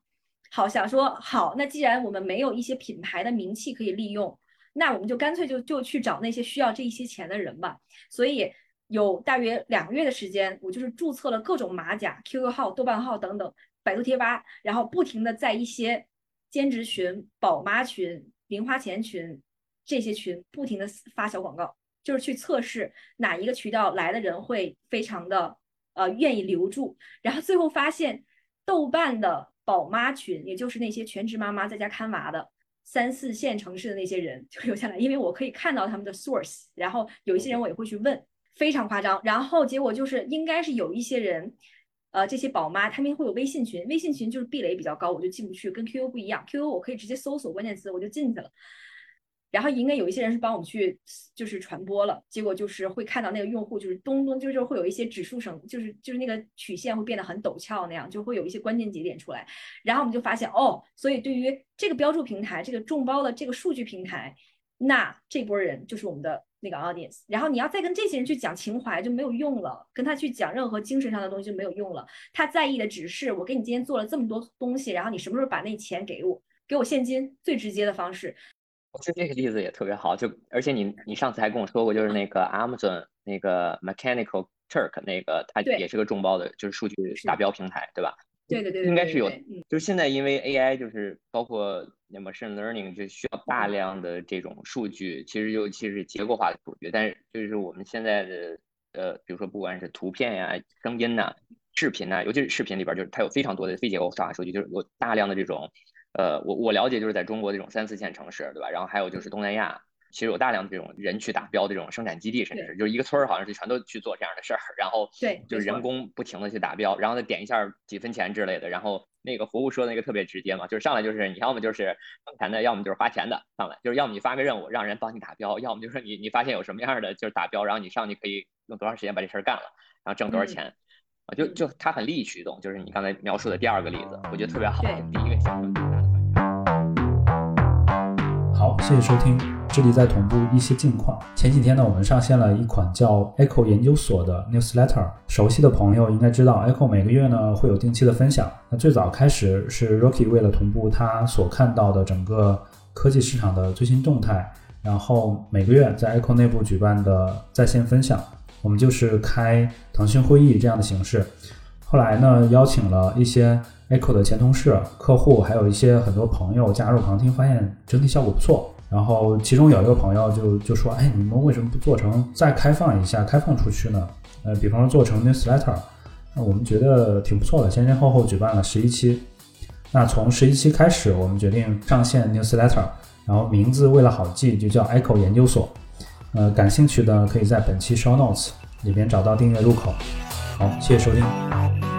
好，想说好，那既然我们没有一些品牌的名气可以利用，那我们就干脆就就去找那些需要这一些钱的人吧。所以有大约两个月的时间，我就是注册了各种马甲、QQ 号、豆瓣号等等，百度贴吧，然后不停的在一些兼职群、宝妈群、零花钱群这些群不停的发小广告，就是去测试哪一个渠道来的人会非常的呃愿意留住，然后最后发现豆瓣的。宝妈群，也就是那些全职妈妈在家看娃的三四线城市的那些人就留下来，因为我可以看到他们的 source，然后有一些人我也会去问，非常夸张。然后结果就是应该是有一些人，呃，这些宝妈他们会有微信群，微信群就是壁垒比较高，我就进不去，跟 QQ 不一样，QQ 我可以直接搜索关键词我就进去了。然后应该有一些人是帮我们去，就是传播了，结果就是会看到那个用户就是咚咚，就是会有一些指数声，就是就是那个曲线会变得很陡峭那样，就会有一些关键节点出来。然后我们就发现哦，所以对于这个标注平台，这个众包的这个数据平台，那这波人就是我们的那个 audience。然后你要再跟这些人去讲情怀就没有用了，跟他去讲任何精神上的东西就没有用了。他在意的只是我给你今天做了这么多东西，然后你什么时候把那钱给我，给我现金，最直接的方式。我觉得这个例子也特别好，就而且你你上次还跟我说过，就是那个 Amazon 那个 Mechanical Turk 那个，它也是个众包的，就是数据打标平台，对吧？对对对，应该是有。就是现在因为 AI 就是包括那 machine learning 就需要大量的这种数据，其实尤其是结构化的数据，但是就是我们现在的呃，比如说不管是图片呀、声音呐、视频呐，尤其是视频里边，就是它有非常多的非结构化数据，就是有大量的这种。呃，我我了解就是在中国这种三四线城市，对吧？然后还有就是东南亚，其实有大量的这种人去打标的这种生产基地，甚至是就是一个村儿，好像是全都去做这样的事儿。然后对，就是人工不停的去打标，然后再点一下几分钱之类的。然后那个服务说的那个特别直接嘛，就是上来就是你要么就是挣钱的，要么就是花钱的。上来就是要么你发个任务让人帮你打标，要么就是你你发现有什么样的就是打标，然后你上去可以用多长时间把这事儿干了，然后挣多少钱啊？就就它很利益驱动，就是你刚才描述的第二个例子，我觉得特别好。第一个想法。谢收听。这里在同步一些近况。前几天呢，我们上线了一款叫 Echo 研究所的 newsletter。熟悉的朋友应该知道，Echo 每个月呢会有定期的分享。那最早开始是 Rocky 为了同步他所看到的整个科技市场的最新动态，然后每个月在 Echo 内部举办的在线分享。我们就是开腾讯会议这样的形式。后来呢，邀请了一些 Echo 的前同事、客户，还有一些很多朋友加入旁听，发现整体效果不错。然后其中有一个朋友就就说：“哎，你们为什么不做成再开放一下，开放出去呢？呃，比方说做成 newsletter，那我们觉得挺不错的。前前后后举办了十一期，那从十一期开始，我们决定上线 newsletter，然后名字为了好记，就叫 Echo 研究所。呃，感兴趣的可以在本期 show notes 里边找到订阅入口。好，谢谢收听。